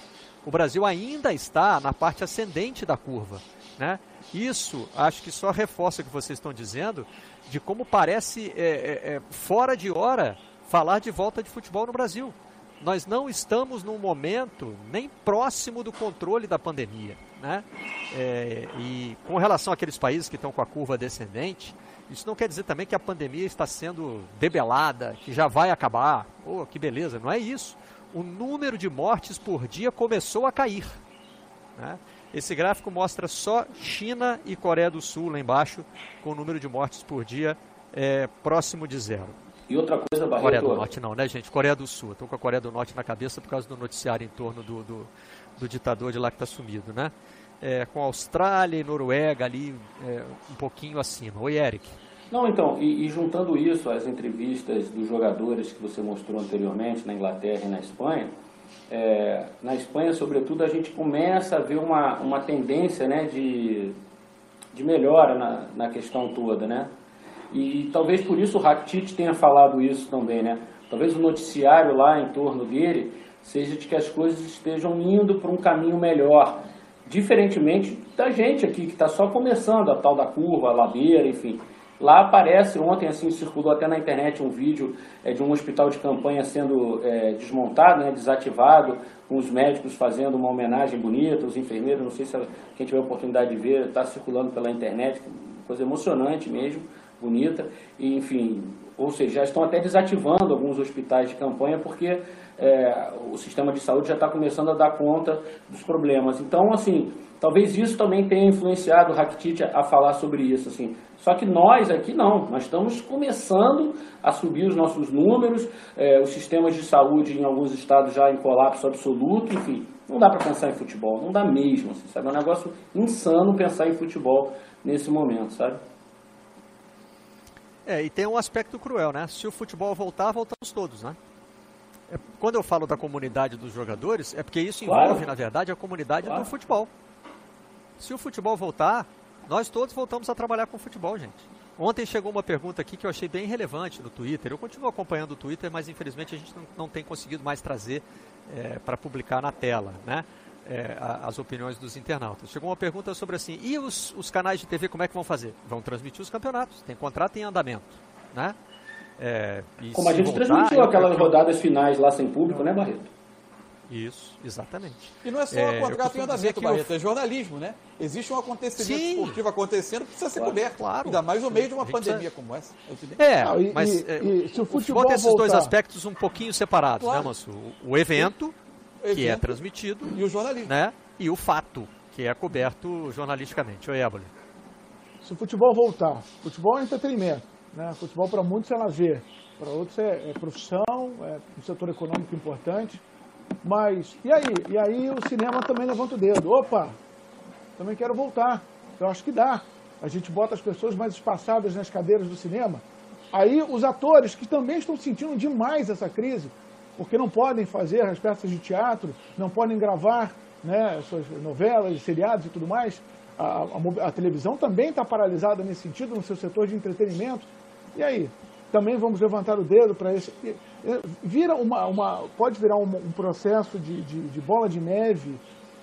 o Brasil ainda está na parte ascendente da curva. Né? Isso, acho que só reforça o que vocês estão dizendo, de como parece é, é, é, fora de hora falar de volta de futebol no Brasil. Nós não estamos num momento nem próximo do controle da pandemia. Né? É, e com relação àqueles países que estão com a curva descendente, isso não quer dizer também que a pandemia está sendo debelada, que já vai acabar. Oh, que beleza, não é isso. O número de mortes por dia começou a cair. Né? Esse gráfico mostra só China e Coreia do Sul lá embaixo, com o número de mortes por dia é, próximo de zero. E outra coisa, Barreto... Coreia do Norte não, né, gente? Coreia do Sul. Estou com a Coreia do Norte na cabeça por causa do noticiário em torno do, do, do ditador de lá que está sumido, né? É, com Austrália e Noruega ali é, um pouquinho acima. Oi, Eric. Não, então, e, e, juntando isso às entrevistas dos jogadores que você mostrou anteriormente na Inglaterra e na Espanha, é, na Espanha, sobretudo, a gente começa a ver uma, uma tendência né, de, de melhora na, na questão toda, né? E talvez por isso o Rakitic tenha falado isso também, né? Talvez o noticiário lá em torno dele seja de que as coisas estejam indo para um caminho melhor, diferentemente da gente aqui que está só começando a tal da curva, a ladeira, enfim. Lá aparece, ontem assim circulou até na internet um vídeo é, de um hospital de campanha sendo é, desmontado, né, desativado, com os médicos fazendo uma homenagem bonita, os enfermeiros, não sei se quem tiver oportunidade de ver, está circulando pela internet, coisa emocionante mesmo bonita, e, enfim, ou seja, já estão até desativando alguns hospitais de campanha porque é, o sistema de saúde já está começando a dar conta dos problemas. Então, assim, talvez isso também tenha influenciado o Rakitic a, falar sobre isso, assim. Só que nós aqui não, nós estamos começando a subir os nossos números, é, os sistemas de saúde em alguns estados já em colapso absoluto, enfim, não dá para pensar em futebol, não dá mesmo, assim, sabe? É um negócio insano pensar em futebol nesse momento, sabe? É, e tem um aspecto cruel, né? Se o futebol voltar, voltamos todos, né? É, quando eu falo da comunidade dos jogadores, é porque isso envolve, claro. na verdade, a comunidade claro. do futebol. Se o futebol voltar, nós todos voltamos a trabalhar com futebol, gente. Ontem chegou uma pergunta aqui que eu achei bem relevante no Twitter. Eu continuo acompanhando o Twitter, mas infelizmente a gente não, não tem conseguido mais trazer é, para publicar na tela, né? É, as opiniões dos internautas. Chegou uma pergunta sobre assim, e os, os, canais de TV como é que vão fazer? Vão transmitir os campeonatos, tem contrato em andamento, né? É, como a gente voltar, transmitiu aquelas eu... rodadas finais lá sem público, né, Barreto? Isso, exatamente. E não é só é, contrato em andamento, Barreto, é jornalismo, né? Existe um acontecimento Sim. esportivo acontecendo, precisa ser claro, coberto. Claro. Ainda mais no meio de uma pandemia precisa... como essa. É, não, e, mas e, é, e, se o futebol, tem esses voltar... dois aspectos um pouquinho separados, né, claro. né, Manso? O evento que é transmitido. E o jornalismo. Né? E o fato, que é coberto jornalisticamente. Oi, Ébole. Se o futebol voltar, futebol é entretenimento. Né? Futebol para muitos é lazer, para outros é, é, profissão, é um setor econômico importante. Mas, e aí? E aí o cinema também levanta o dedo. Opa, também quero voltar. Eu acho que dá. A gente bota as pessoas mais espaçadas nas cadeiras do cinema. Aí os atores que também estão sentindo demais essa crise, porque não podem fazer as peças de teatro, não podem gravar né, suas novelas, seriados e tudo mais. A, a, a televisão também está paralisada nesse sentido, no seu setor de entretenimento. E aí? Também vamos levantar o dedo para esse. Vira uma, uma, pode virar um, um processo de, de, de, bola de neve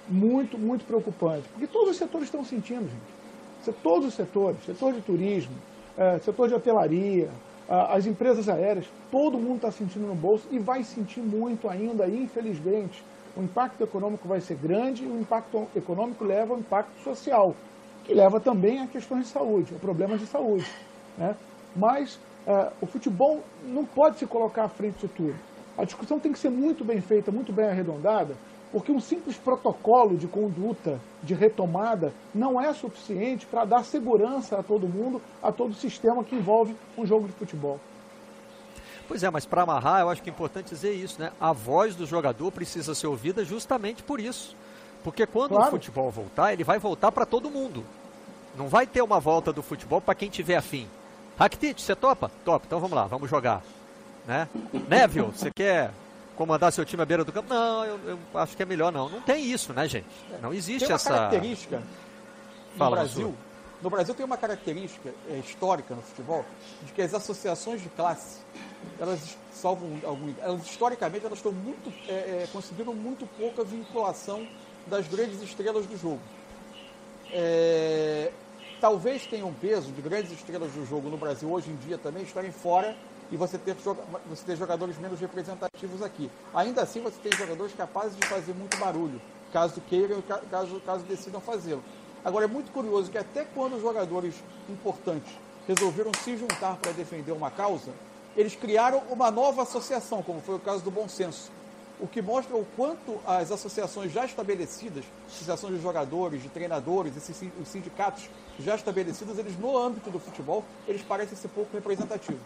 muito, muito preocupante. Porque todos os setores estão sentindo, gente. Todos os setores, setor de turismo, é, setor de hotelaria, as empresas aéreas, todo mundo está sentindo no bolso e vai sentir muito ainda, infelizmente. O impacto econômico vai ser grande e o impacto econômico leva ao impacto social, que leva também a questões de saúde, a problemas de saúde. Né? Mas uh, o futebol não pode se colocar à frente de tudo. A discussão tem que ser muito bem feita, muito bem arredondada, porque um simples protocolo de conduta, de retomada, não é suficiente para dar segurança a todo mundo, a todo o sistema que envolve um jogo de futebol. Pois é, mas para amarrar, eu acho que é importante dizer isso, né? A voz do jogador precisa ser ouvida justamente por isso. Porque quando claro. o futebol voltar, ele vai voltar para todo mundo. Não vai ter uma volta do futebol para quem tiver afim. Rakitic, você topa? Top, então vamos lá, vamos jogar. Né? Neville, você quer comandar seu time à beira do campo. Não, eu, eu, acho que é melhor não. Não tem isso, né, gente? Não existe essa característica no Fala, Brasil. No Brasil tem uma característica é, histórica no futebol de que as associações de classe elas salvam algum, elas historicamente elas estão muito é, é, conseguiram muito pouca vinculação das grandes estrelas do jogo. É, talvez tenha um peso de grandes estrelas do jogo no Brasil hoje em dia também estarem fora e você ter, você ter jogadores menos representativos aqui. Ainda assim, você tem jogadores capazes de fazer muito barulho, caso queiram, caso, caso decidam fazê-lo. Agora, é muito curioso que até quando os jogadores importantes resolveram se juntar para defender uma causa, eles criaram uma nova associação, como foi o caso do Bom Senso. o que mostra o quanto as associações já estabelecidas, associações de jogadores, de treinadores, esses, os sindicatos já estabelecidos, eles no âmbito do futebol, eles parecem ser pouco representativos.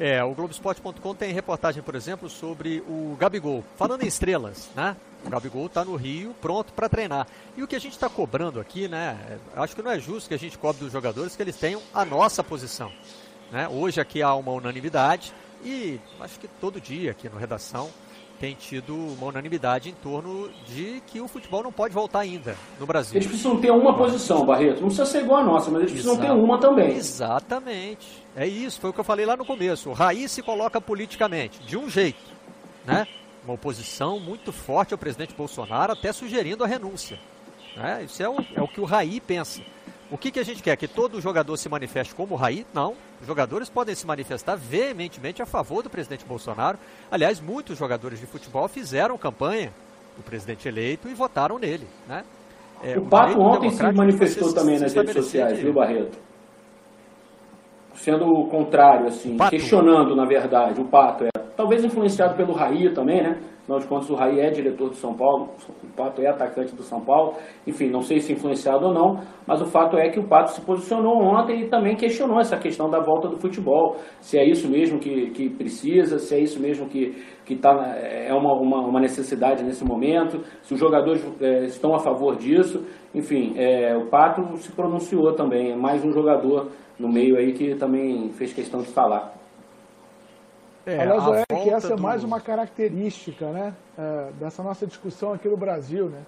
É, o Globoesporte.com tem reportagem, por exemplo, sobre o Gabigol. Falando em estrelas, né? O Gabigol está no Rio, pronto para treinar. E o que a gente está cobrando aqui, né? É, acho que não é justo que a gente cobre dos jogadores que eles tenham a nossa posição. Né? Hoje aqui há uma unanimidade e acho que todo dia aqui no Redação tem tido uma unanimidade em torno de que o futebol não pode voltar ainda no Brasil. Eles precisam ter uma posição, Barreto. Não precisa ser igual a nossa, mas eles precisam Exato. ter uma também. Exatamente. É isso, foi o que eu falei lá no começo. O Raiz se coloca politicamente, de um jeito, né? Uma oposição muito forte ao presidente Bolsonaro, até sugerindo a renúncia. Né? Isso é o, é o que o Raí pensa. O que, que a gente quer? Que todo jogador se manifeste como o Raí? Não. Os jogadores podem se manifestar veementemente a favor do presidente Bolsonaro. Aliás, muitos jogadores de futebol fizeram campanha do presidente eleito e votaram nele. Né? É, o, o Pato ontem se manifestou também nas redes sociais, viu, Barreto? Sendo o contrário, assim, questionando, na verdade, o Pato. É, talvez influenciado pelo Raí também, né? Afinal de contas, o Raí é diretor do São Paulo, o Pato é atacante do São Paulo. Enfim, não sei se influenciado ou não, mas o fato é que o Pato se posicionou ontem e também questionou essa questão da volta do futebol. Se é isso mesmo que, que precisa, se é isso mesmo que, que tá, é uma, uma, uma necessidade nesse momento, se os jogadores é, estão a favor disso. Enfim, é, o Pato se pronunciou também, é mais um jogador no meio aí que também fez questão de falar. É, Aliás, é que essa do... é mais uma característica né, é, dessa nossa discussão aqui no Brasil, né?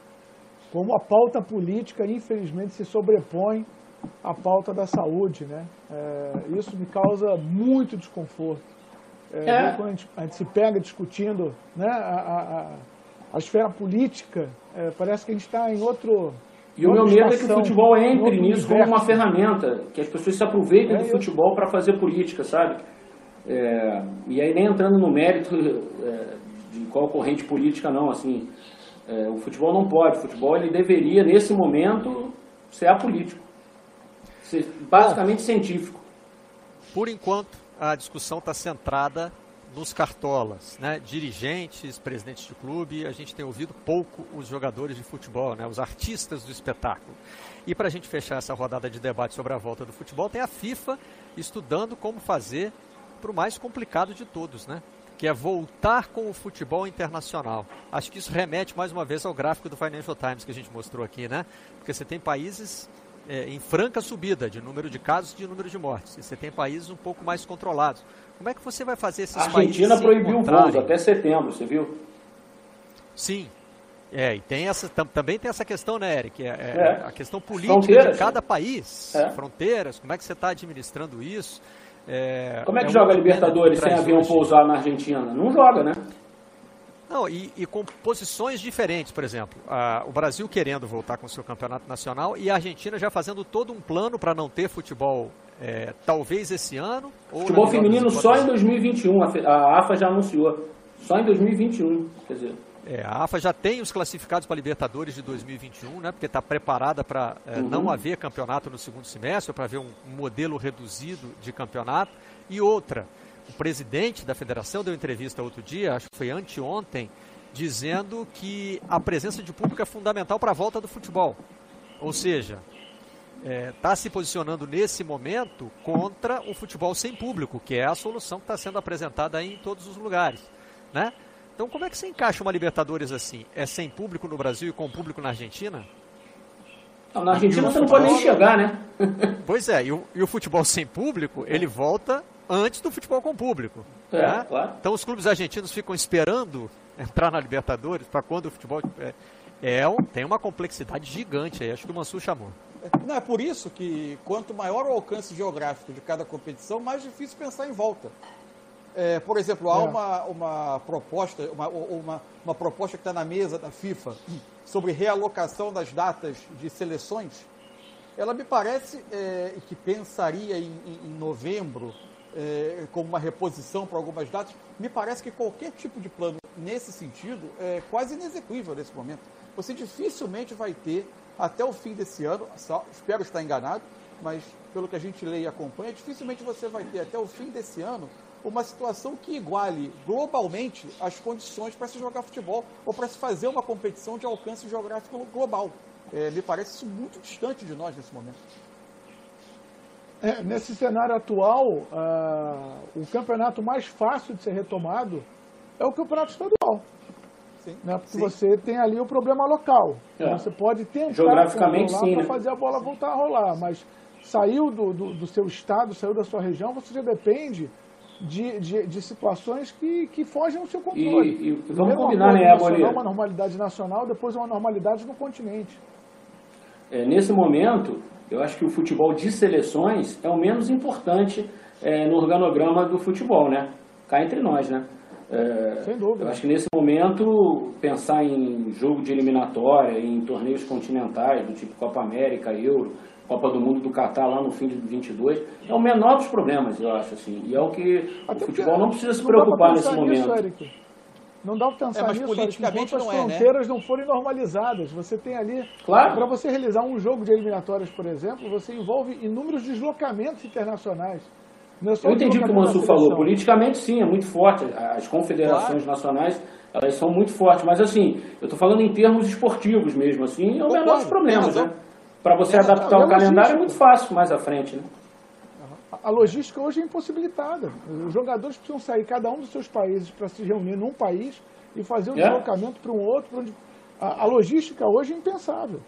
Como a pauta política, infelizmente, se sobrepõe à pauta da saúde, né? É, isso me causa muito desconforto. É, é. Quando a gente, a gente, se pega discutindo né, a, a, a esfera política, é, parece que a gente está em outro, e o meu medo é que o futebol entre nisso como uma ferramenta, que as pessoas se aproveitem é do futebol para fazer política, sabe? É, e aí nem entrando no mérito é, de qual corrente política não, assim, é, o futebol não pode, o futebol ele deveria nesse momento ser apolítico, ser basicamente científico. Por enquanto a discussão está centrada nos cartolas, né? dirigentes, presidentes de clube, a gente tem ouvido pouco os jogadores de futebol, né? os artistas do espetáculo. E para a gente fechar essa rodada de debate sobre a volta do futebol, tem a FIFA estudando como fazer para o mais complicado de todos, né? Que é voltar com o futebol internacional. Acho que isso remete mais uma vez ao gráfico do Financial Times que a gente mostrou aqui, né? Porque você tem países é, em franca subida de número de casos e de número de mortes. E você tem países um pouco mais controlados. Como é que você vai fazer esses países? A Argentina proibiu voos até setembro, você viu? Sim. É, e tem essa, tam, também tem essa questão, né, Eric? É, é, é. A questão política fronteiras, de cada né? país. É. Fronteiras, como é que você está administrando isso? É, Como é que é joga Libertadores sem avião pousar na Argentina? Não joga, né? Não, e, e, com posições diferentes, por exemplo, a, o Brasil querendo voltar com o seu campeonato nacional e a Argentina já fazendo todo um plano para não ter futebol, é, talvez esse ano. futebol feminino só em 2021, a, a AFA já anunciou. Só em 2021, quer dizer. É, a AFA já tem os classificados para a Libertadores de 2021, né, porque está preparada para é, uhum. não haver campeonato no segundo semestre, para haver um, modelo reduzido de campeonato. E outra, o presidente da federação deu entrevista outro dia, acho que foi anteontem, dizendo que a presença de público é fundamental para a volta do futebol. Ou seja, está é, tá se posicionando nesse momento contra o futebol sem público, que é a solução que está sendo apresentada em todos os lugares. Né? Então, como é que você encaixa uma Libertadores assim? É sem público no Brasil e com público na Argentina? Não, na Argentina você não pode nem chegar, né? pois é, e o, e o, futebol sem público, ele volta antes do futebol com público. É, né? claro. Então, os clubes argentinos ficam esperando entrar na Libertadores para quando o futebol. É, é tem uma complexidade gigante aí, acho que o Mansur chamou. Não, é por isso que quanto maior o alcance geográfico de cada competição, mais difícil pensar em volta. É, por exemplo, há é. uma, uma proposta, uma, uma, uma proposta que está na mesa da FIFA sobre realocação das datas de seleções. Ela me parece é, que pensaria em, em, em novembro é, como uma reposição para algumas datas. Me parece que qualquer tipo de plano nesse sentido é quase inexequível nesse momento. Você dificilmente vai ter até o fim desse ano, só, espero estar enganado, mas pelo que a gente lê e acompanha, dificilmente você vai ter até o fim desse ano uma situação que iguale globalmente as condições para se jogar futebol ou para se fazer uma competição de alcance geográfico global. É, me parece isso muito distante de nós nesse momento. É, nesse cenário atual, uh, o campeonato mais fácil de ser retomado é o campeonato estadual. Sim, né? Porque sim. você tem ali o problema local. É. Você pode tentar Geograficamente, sim, para né? fazer a bola voltar a rolar, mas saiu do, do, do, seu estado, saiu da sua região, você já depende de, de, de situações que, que fogem ao seu controle. E, e vamos combinar, né, nacional, Uma normalidade nacional, depois uma normalidade no continente. É, nesse momento, eu acho que o futebol de seleções é o menos importante é, no organograma do futebol, né? Cá entre nós, né? É, Sem dúvida. Eu acho que nesse momento, pensar em jogo de eliminatória, em torneios continentais, do tipo Copa América, Euro, Copa do Mundo do Catar lá no fim de 22, é o menor dos problemas, eu acho assim. E é o que Até o futebol não precisa se preocupar nesse momento. Nisso, não dá para pensar é, nisso, politicamente enquanto as é, né? fronteiras né? não forem normalizadas. Você tem ali, claro. para você realizar um jogo de eliminatórias, por exemplo, você envolve inúmeros deslocamentos internacionais. É eu entendi o que o Mansur falou. Politicamente, sim, é muito forte. As confederações claro. nacionais, elas são muito fortes. Mas, assim, eu estou falando em termos esportivos mesmo, assim, é o menor dos problemas, né? Para você adaptar o calendário é muito fácil mais à frente, né? A logística hoje é impossibilitada. Os jogadores precisam sair cada um dos seus países para se reunir num país e fazer um é. deslocamento para um outro. Onde... A, a, logística hoje é impensável.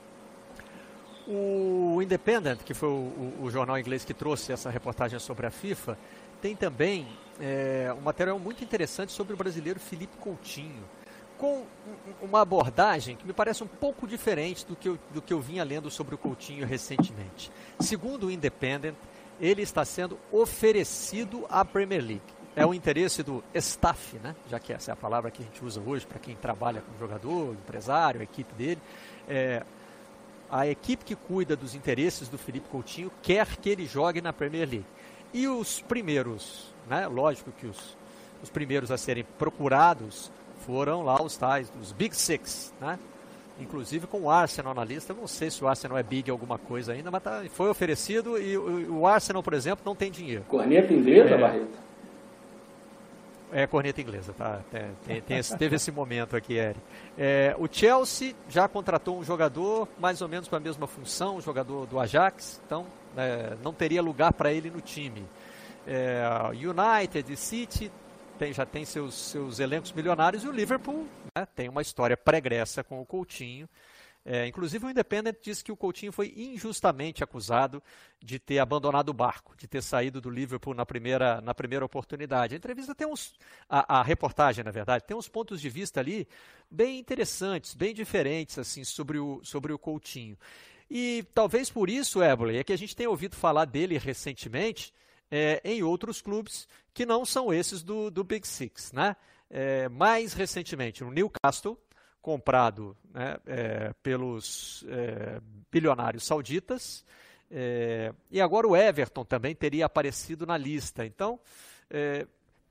O Independent, que foi o, o, jornal inglês que trouxe essa reportagem sobre a FIFA, tem também é, um material muito interessante sobre o brasileiro Felipe Coutinho com uma abordagem que me parece um pouco diferente do que, eu, do que eu vinha lendo sobre o Coutinho recentemente. Segundo o Independent, ele está sendo oferecido à Premier League. É o interesse do staff, né? já que essa é a palavra que a gente usa hoje para quem trabalha com o jogador, o empresário, a equipe dele. É, a equipe que cuida dos interesses do Felipe Coutinho quer que ele jogue na Premier League. E os primeiros, né? lógico que os, os primeiros a serem procurados foram lá os tais, os Big Six, né? Inclusive com o Arsenal na lista. Não sei se o Arsenal é big alguma coisa ainda, mas tá, foi oferecido e o, o, Arsenal, por exemplo, não tem dinheiro. Corneta inglesa, é, Barreto? É, corneta inglesa, tá? Tem, tem, tem esse, teve esse momento aqui, Eric. É, o Chelsea já contratou um jogador mais ou menos com a mesma função, um jogador do Ajax, então é, não teria lugar para ele no time. É, United e City tem, já tem seus, seus elencos milionários e o Liverpool né, tem uma história pregressa com o Coutinho. É, inclusive o Independent diz que o Coutinho foi injustamente acusado de ter abandonado o barco, de ter saído do Liverpool na primeira, na primeira oportunidade. A entrevista tem uns. A, a, reportagem, na verdade, tem uns pontos de vista ali bem interessantes, bem diferentes assim sobre o, sobre o Coutinho. E talvez por isso, Ébole, é que a gente tem ouvido falar dele recentemente é, em outros clubes que não são esses do, do Big Six. Né? É, mais recentemente, no Newcastle, comprado né, é, pelos é, bilionários sauditas, é, e agora o Everton também teria aparecido na lista. Então,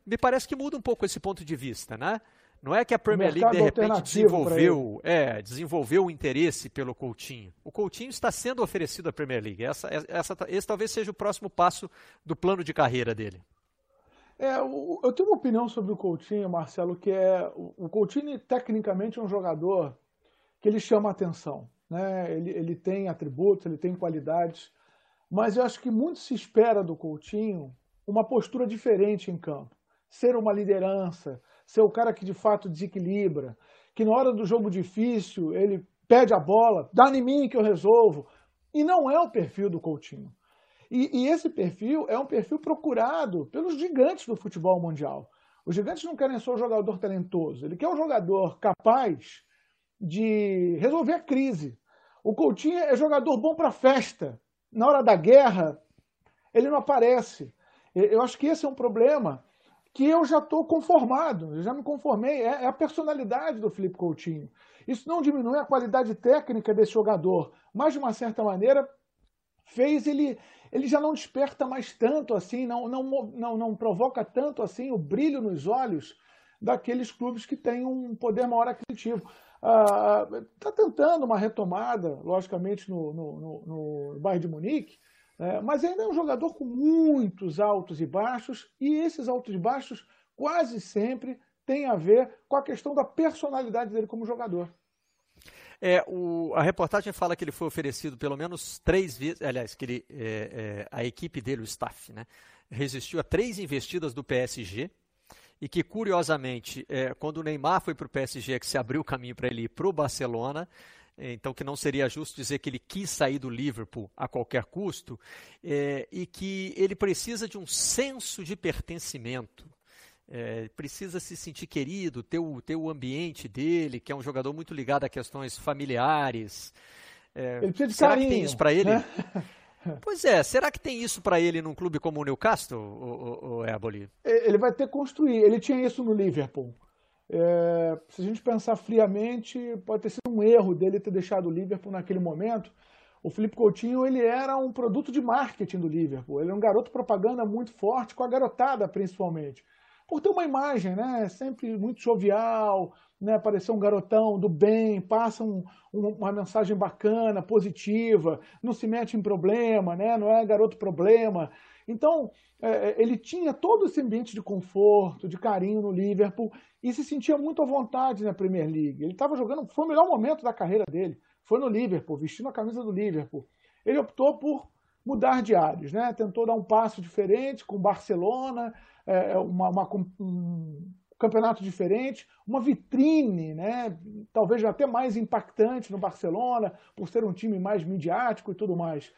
me parece que muda um pouco esse ponto de vista, né? Não é que a Premier League de repente desenvolveu, é, desenvolveu o interesse pelo Coutinho. O Coutinho está sendo oferecido à Premier League. Essa, essa, esse talvez seja o próximo passo do plano de carreira dele. É, eu tenho uma opinião sobre o Coutinho, Marcelo, que é o Coutinho tecnicamente é um jogador que ele chama atenção, né? Ele, ele tem atributos, ele tem qualidades, mas eu acho que muito se espera do Coutinho uma postura diferente em campo, ser uma liderança, ser o cara que de fato desequilibra, que na hora do jogo difícil ele pede a bola, dá em mim que eu resolvo. E não é o perfil do Coutinho. E, e, esse perfil é um perfil procurado pelos gigantes do futebol mundial. Os gigantes não querem só um jogador talentoso, ele quer um jogador capaz de resolver a crise. O Coutinho é jogador bom para festa. Na hora da guerra, ele não aparece. Eu acho que esse é um problema que eu já estou conformado, eu já me conformei. É, é, a personalidade do Felipe Coutinho. Isso não diminui a qualidade técnica desse jogador, mas de uma certa maneira fez ele. Ele já não desperta mais tanto assim, não, não, não, não provoca tanto assim o brilho nos olhos daqueles clubes que têm um poder maior aquisitivo. Está ah, tentando uma retomada, logicamente, no, no, no, no bairro de Munique, É, mas ainda é um jogador com muitos altos e baixos, e esses altos e baixos quase sempre têm a ver com a questão da personalidade dele como jogador. É, o, a reportagem fala que ele foi oferecido pelo menos três vezes, aliás, que ele, é, é, a equipe dele, o staff, né, resistiu a três investidas do PSG e que, curiosamente, é, quando o Neymar foi para o PSG, é que se abriu o caminho para ele ir para o Barcelona, então que não seria justo dizer que ele quis sair do Liverpool a qualquer custo, é, e que ele precisa de um senso de pertencimento é, precisa se sentir querido, ter o, ter o ambiente dele, que é um jogador muito ligado a questões familiares. É, ele precisa de será carinho, que tem isso para ele? Né? Pois é, será que tem isso para ele num clube como o Newcastle, o, o, o Éboli? Ele vai ter que construir. Ele tinha isso no Liverpool. É, se a gente pensar friamente, pode ter sido um erro dele ter deixado o Liverpool naquele momento. O Felipe Coutinho ele era um produto de marketing do Liverpool. Ele é um garoto propaganda muito forte, com a garotada principalmente por ter uma imagem, né? Sempre muito jovial, né? Parecer um garotão do bem, passa um, um, uma mensagem bacana, positiva, não se mete em problema, né? Não é garoto problema. Então, é, é, ele tinha todo esse ambiente de conforto, de carinho no Liverpool e se sentia muito à vontade na Premier League. Ele estava jogando, foi o melhor momento da carreira dele, foi no Liverpool, vestindo a camisa do Liverpool. Ele optou por mudar de áreas, né? Tentou dar um passo diferente com o Barcelona, é, é, uma, uma, um campeonato diferente, uma vitrine, né, talvez até mais impactante no Barcelona, por ser um time mais midiático e tudo mais.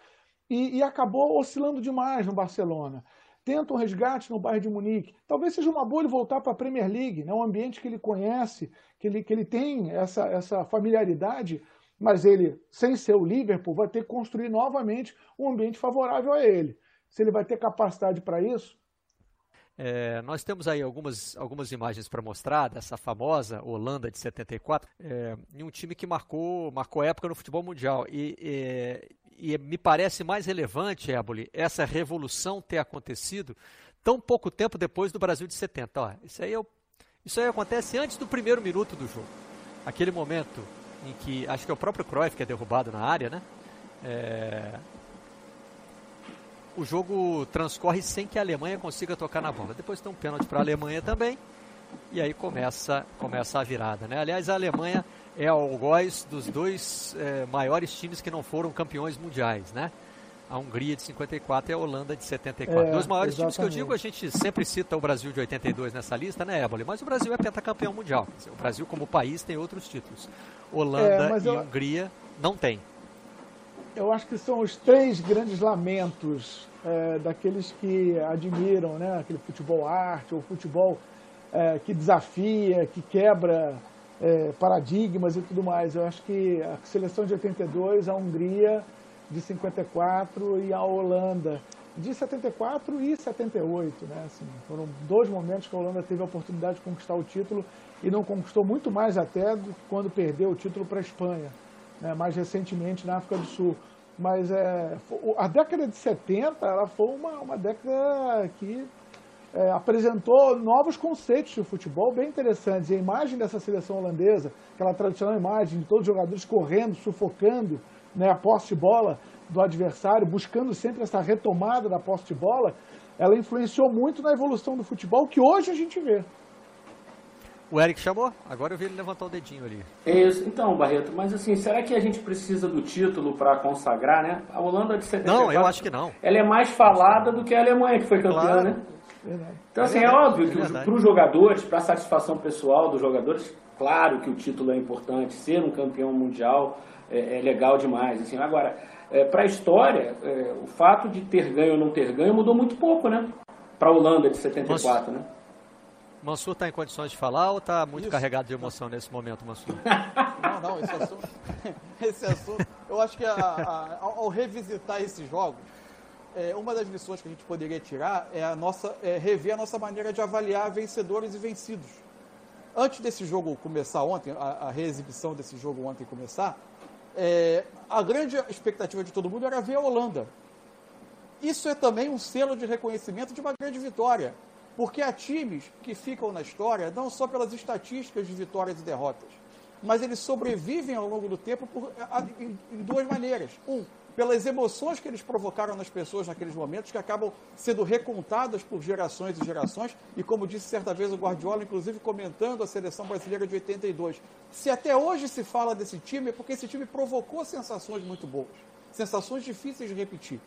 E, e acabou oscilando demais no Barcelona. Tenta um resgate no bairro de Munique. Talvez seja uma boa ele voltar para a Premier League, né, um ambiente que ele conhece, que ele, que ele tem essa, essa familiaridade, mas ele, sem ser o Liverpool, vai ter que construir novamente um ambiente favorável a ele. Se ele vai ter capacidade para isso, é, nós temos aí algumas, algumas imagens para mostrar dessa famosa Holanda de 74, é, em um time que marcou, marcou época no futebol mundial. E, e, e me parece mais relevante, Éboli, essa revolução ter acontecido tão pouco tempo depois do Brasil de 70. Ó, isso, aí é isso aí acontece antes do primeiro minuto do jogo. Aquele momento em que, acho que é o próprio Cruyff que é derrubado na área, né? É, o jogo transcorre sem que a Alemanha consiga tocar na bola. Depois tem um pênalti para a Alemanha também. E aí começa, começa a virada. Né? Aliás, a Alemanha é o algoz dos dois é, maiores times que não foram campeões mundiais. Né? A Hungria de 54 e a Holanda de 74. É, Dois maiores exatamente. times que eu digo, a gente sempre cita o Brasil de 82 nessa lista, né, Éboli? Mas o Brasil é pentacampeão mundial. O Brasil, como país, tem outros títulos. Holanda é, e eu... Hungria não tem eu acho que são os três grandes lamentos é, daqueles que admiram né, aquele futebol arte ou futebol é, que desafia, que quebra é, paradigmas e tudo mais. Eu acho que a seleção de 82, a Hungria de 54 e a Holanda de 74 e 78. Né? Assim, foram dois momentos que a Holanda teve a oportunidade de conquistar o título e não conquistou muito mais até quando perdeu o título para a Espanha né, mais recentemente na África do Sul. Mas é, a década de 70 ela foi uma, uma década que é, apresentou novos conceitos de futebol bem interessantes. E a imagem dessa seleção holandesa, aquela tradicional imagem de todos os jogadores correndo, sufocando né, a posse de bola do adversário, buscando sempre essa retomada da posse de bola, ela influenciou muito na evolução do futebol que hoje a gente vê. O Eric chamou? Agora eu vi ele levantar o dedinho ali. É isso. Então, Barreto, mas assim, será que a gente precisa do título para consagrar, né? A Holanda de 74... Não, eu acho que não. Ela é mais falada do que a Alemanha, que foi campeã, claro. né? Então, assim, é, é óbvio que para os jogadores, para a satisfação pessoal dos jogadores, claro que o título é importante, ser um campeão mundial é, é legal demais. Assim. Agora, é, para a história, é, o fato de ter ganho ou não ter ganho mudou muito pouco, né? Para a Holanda de 74, Nossa. né? Mansur está em condições de falar ou está muito Isso. carregado de emoção nesse momento, Mansur? Não, não, esse assunto, esse assunto eu acho que a, a, ao revisitar esses jogos, é, uma das lições que a gente poderia tirar é, a nossa, é rever a nossa maneira de avaliar vencedores e vencidos. Antes desse jogo começar ontem, a, a reexibição desse jogo ontem começar, é, a grande expectativa de todo mundo era ver a Holanda. Isso é também um selo de reconhecimento de uma grande vitória. Porque há times que ficam na história não só pelas estatísticas de vitórias e derrotas, mas eles sobrevivem ao longo do tempo por, em, em duas maneiras. Um, pelas emoções que eles provocaram nas pessoas naqueles momentos, que acabam sendo recontadas por gerações e gerações, e como disse certa vez o Guardiola, inclusive comentando a seleção brasileira de 82, se até hoje se fala desse time, é porque esse time provocou sensações muito boas, sensações difíceis de repetir.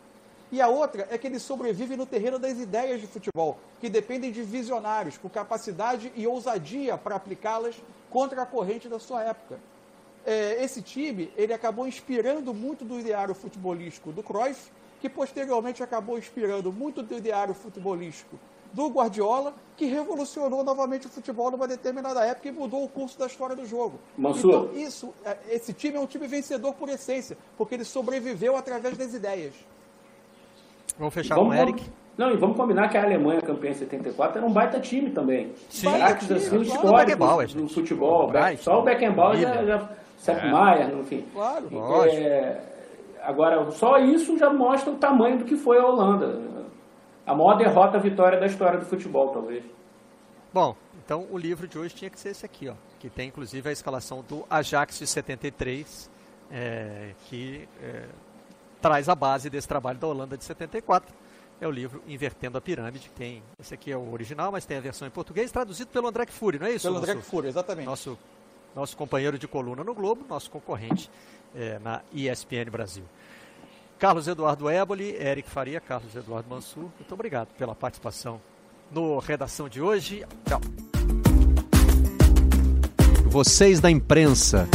E a outra é que ele sobrevive no terreno das ideias de futebol, que dependem de visionários, com capacidade e ousadia para aplicá-las contra a corrente da sua época é, esse time ele acabou inspirando muito do ideário futebolístico do Cruyff, que posteriormente acabou inspirando muito do ideário futebolístico do Guardiola, que revolucionou novamente o futebol numa determinada época e mudou o curso da história do jogo. Mansur. Então, isso, é, esse time é um time vencedor por essência, porque ele sobreviveu através das ideias. Vamos fechar vamos, com o Eric. Não, e vamos combinar que a Alemanha, campeã em 74, era um baita time também. Sim, Craques assim, históricos do futebol. Só o Beckenbauer já, já Sepp é. Maier, enfim. Claro, é, Agora, só isso já mostra o tamanho do que foi a Holanda. A maior derrota vitória da história do futebol, talvez. Bom, então o livro de hoje tinha que ser esse aqui, ó, que tem inclusive a escalação do Ajax de 73, é, que é, traz a base desse trabalho da Holanda de 74. É o livro Invertendo a Pirâmide. Tem, esse aqui é o original, mas tem a versão em português, traduzido pelo André Fury, não é isso? Pelo André Fury, exatamente. Nosso nosso companheiro de coluna no Globo, nosso concorrente é, na ESPN Brasil. Carlos Eduardo Éboli, Eric Faria, Carlos Eduardo Mansur, muito obrigado pela participação no Redação de hoje. Tchau. Vocês da imprensa.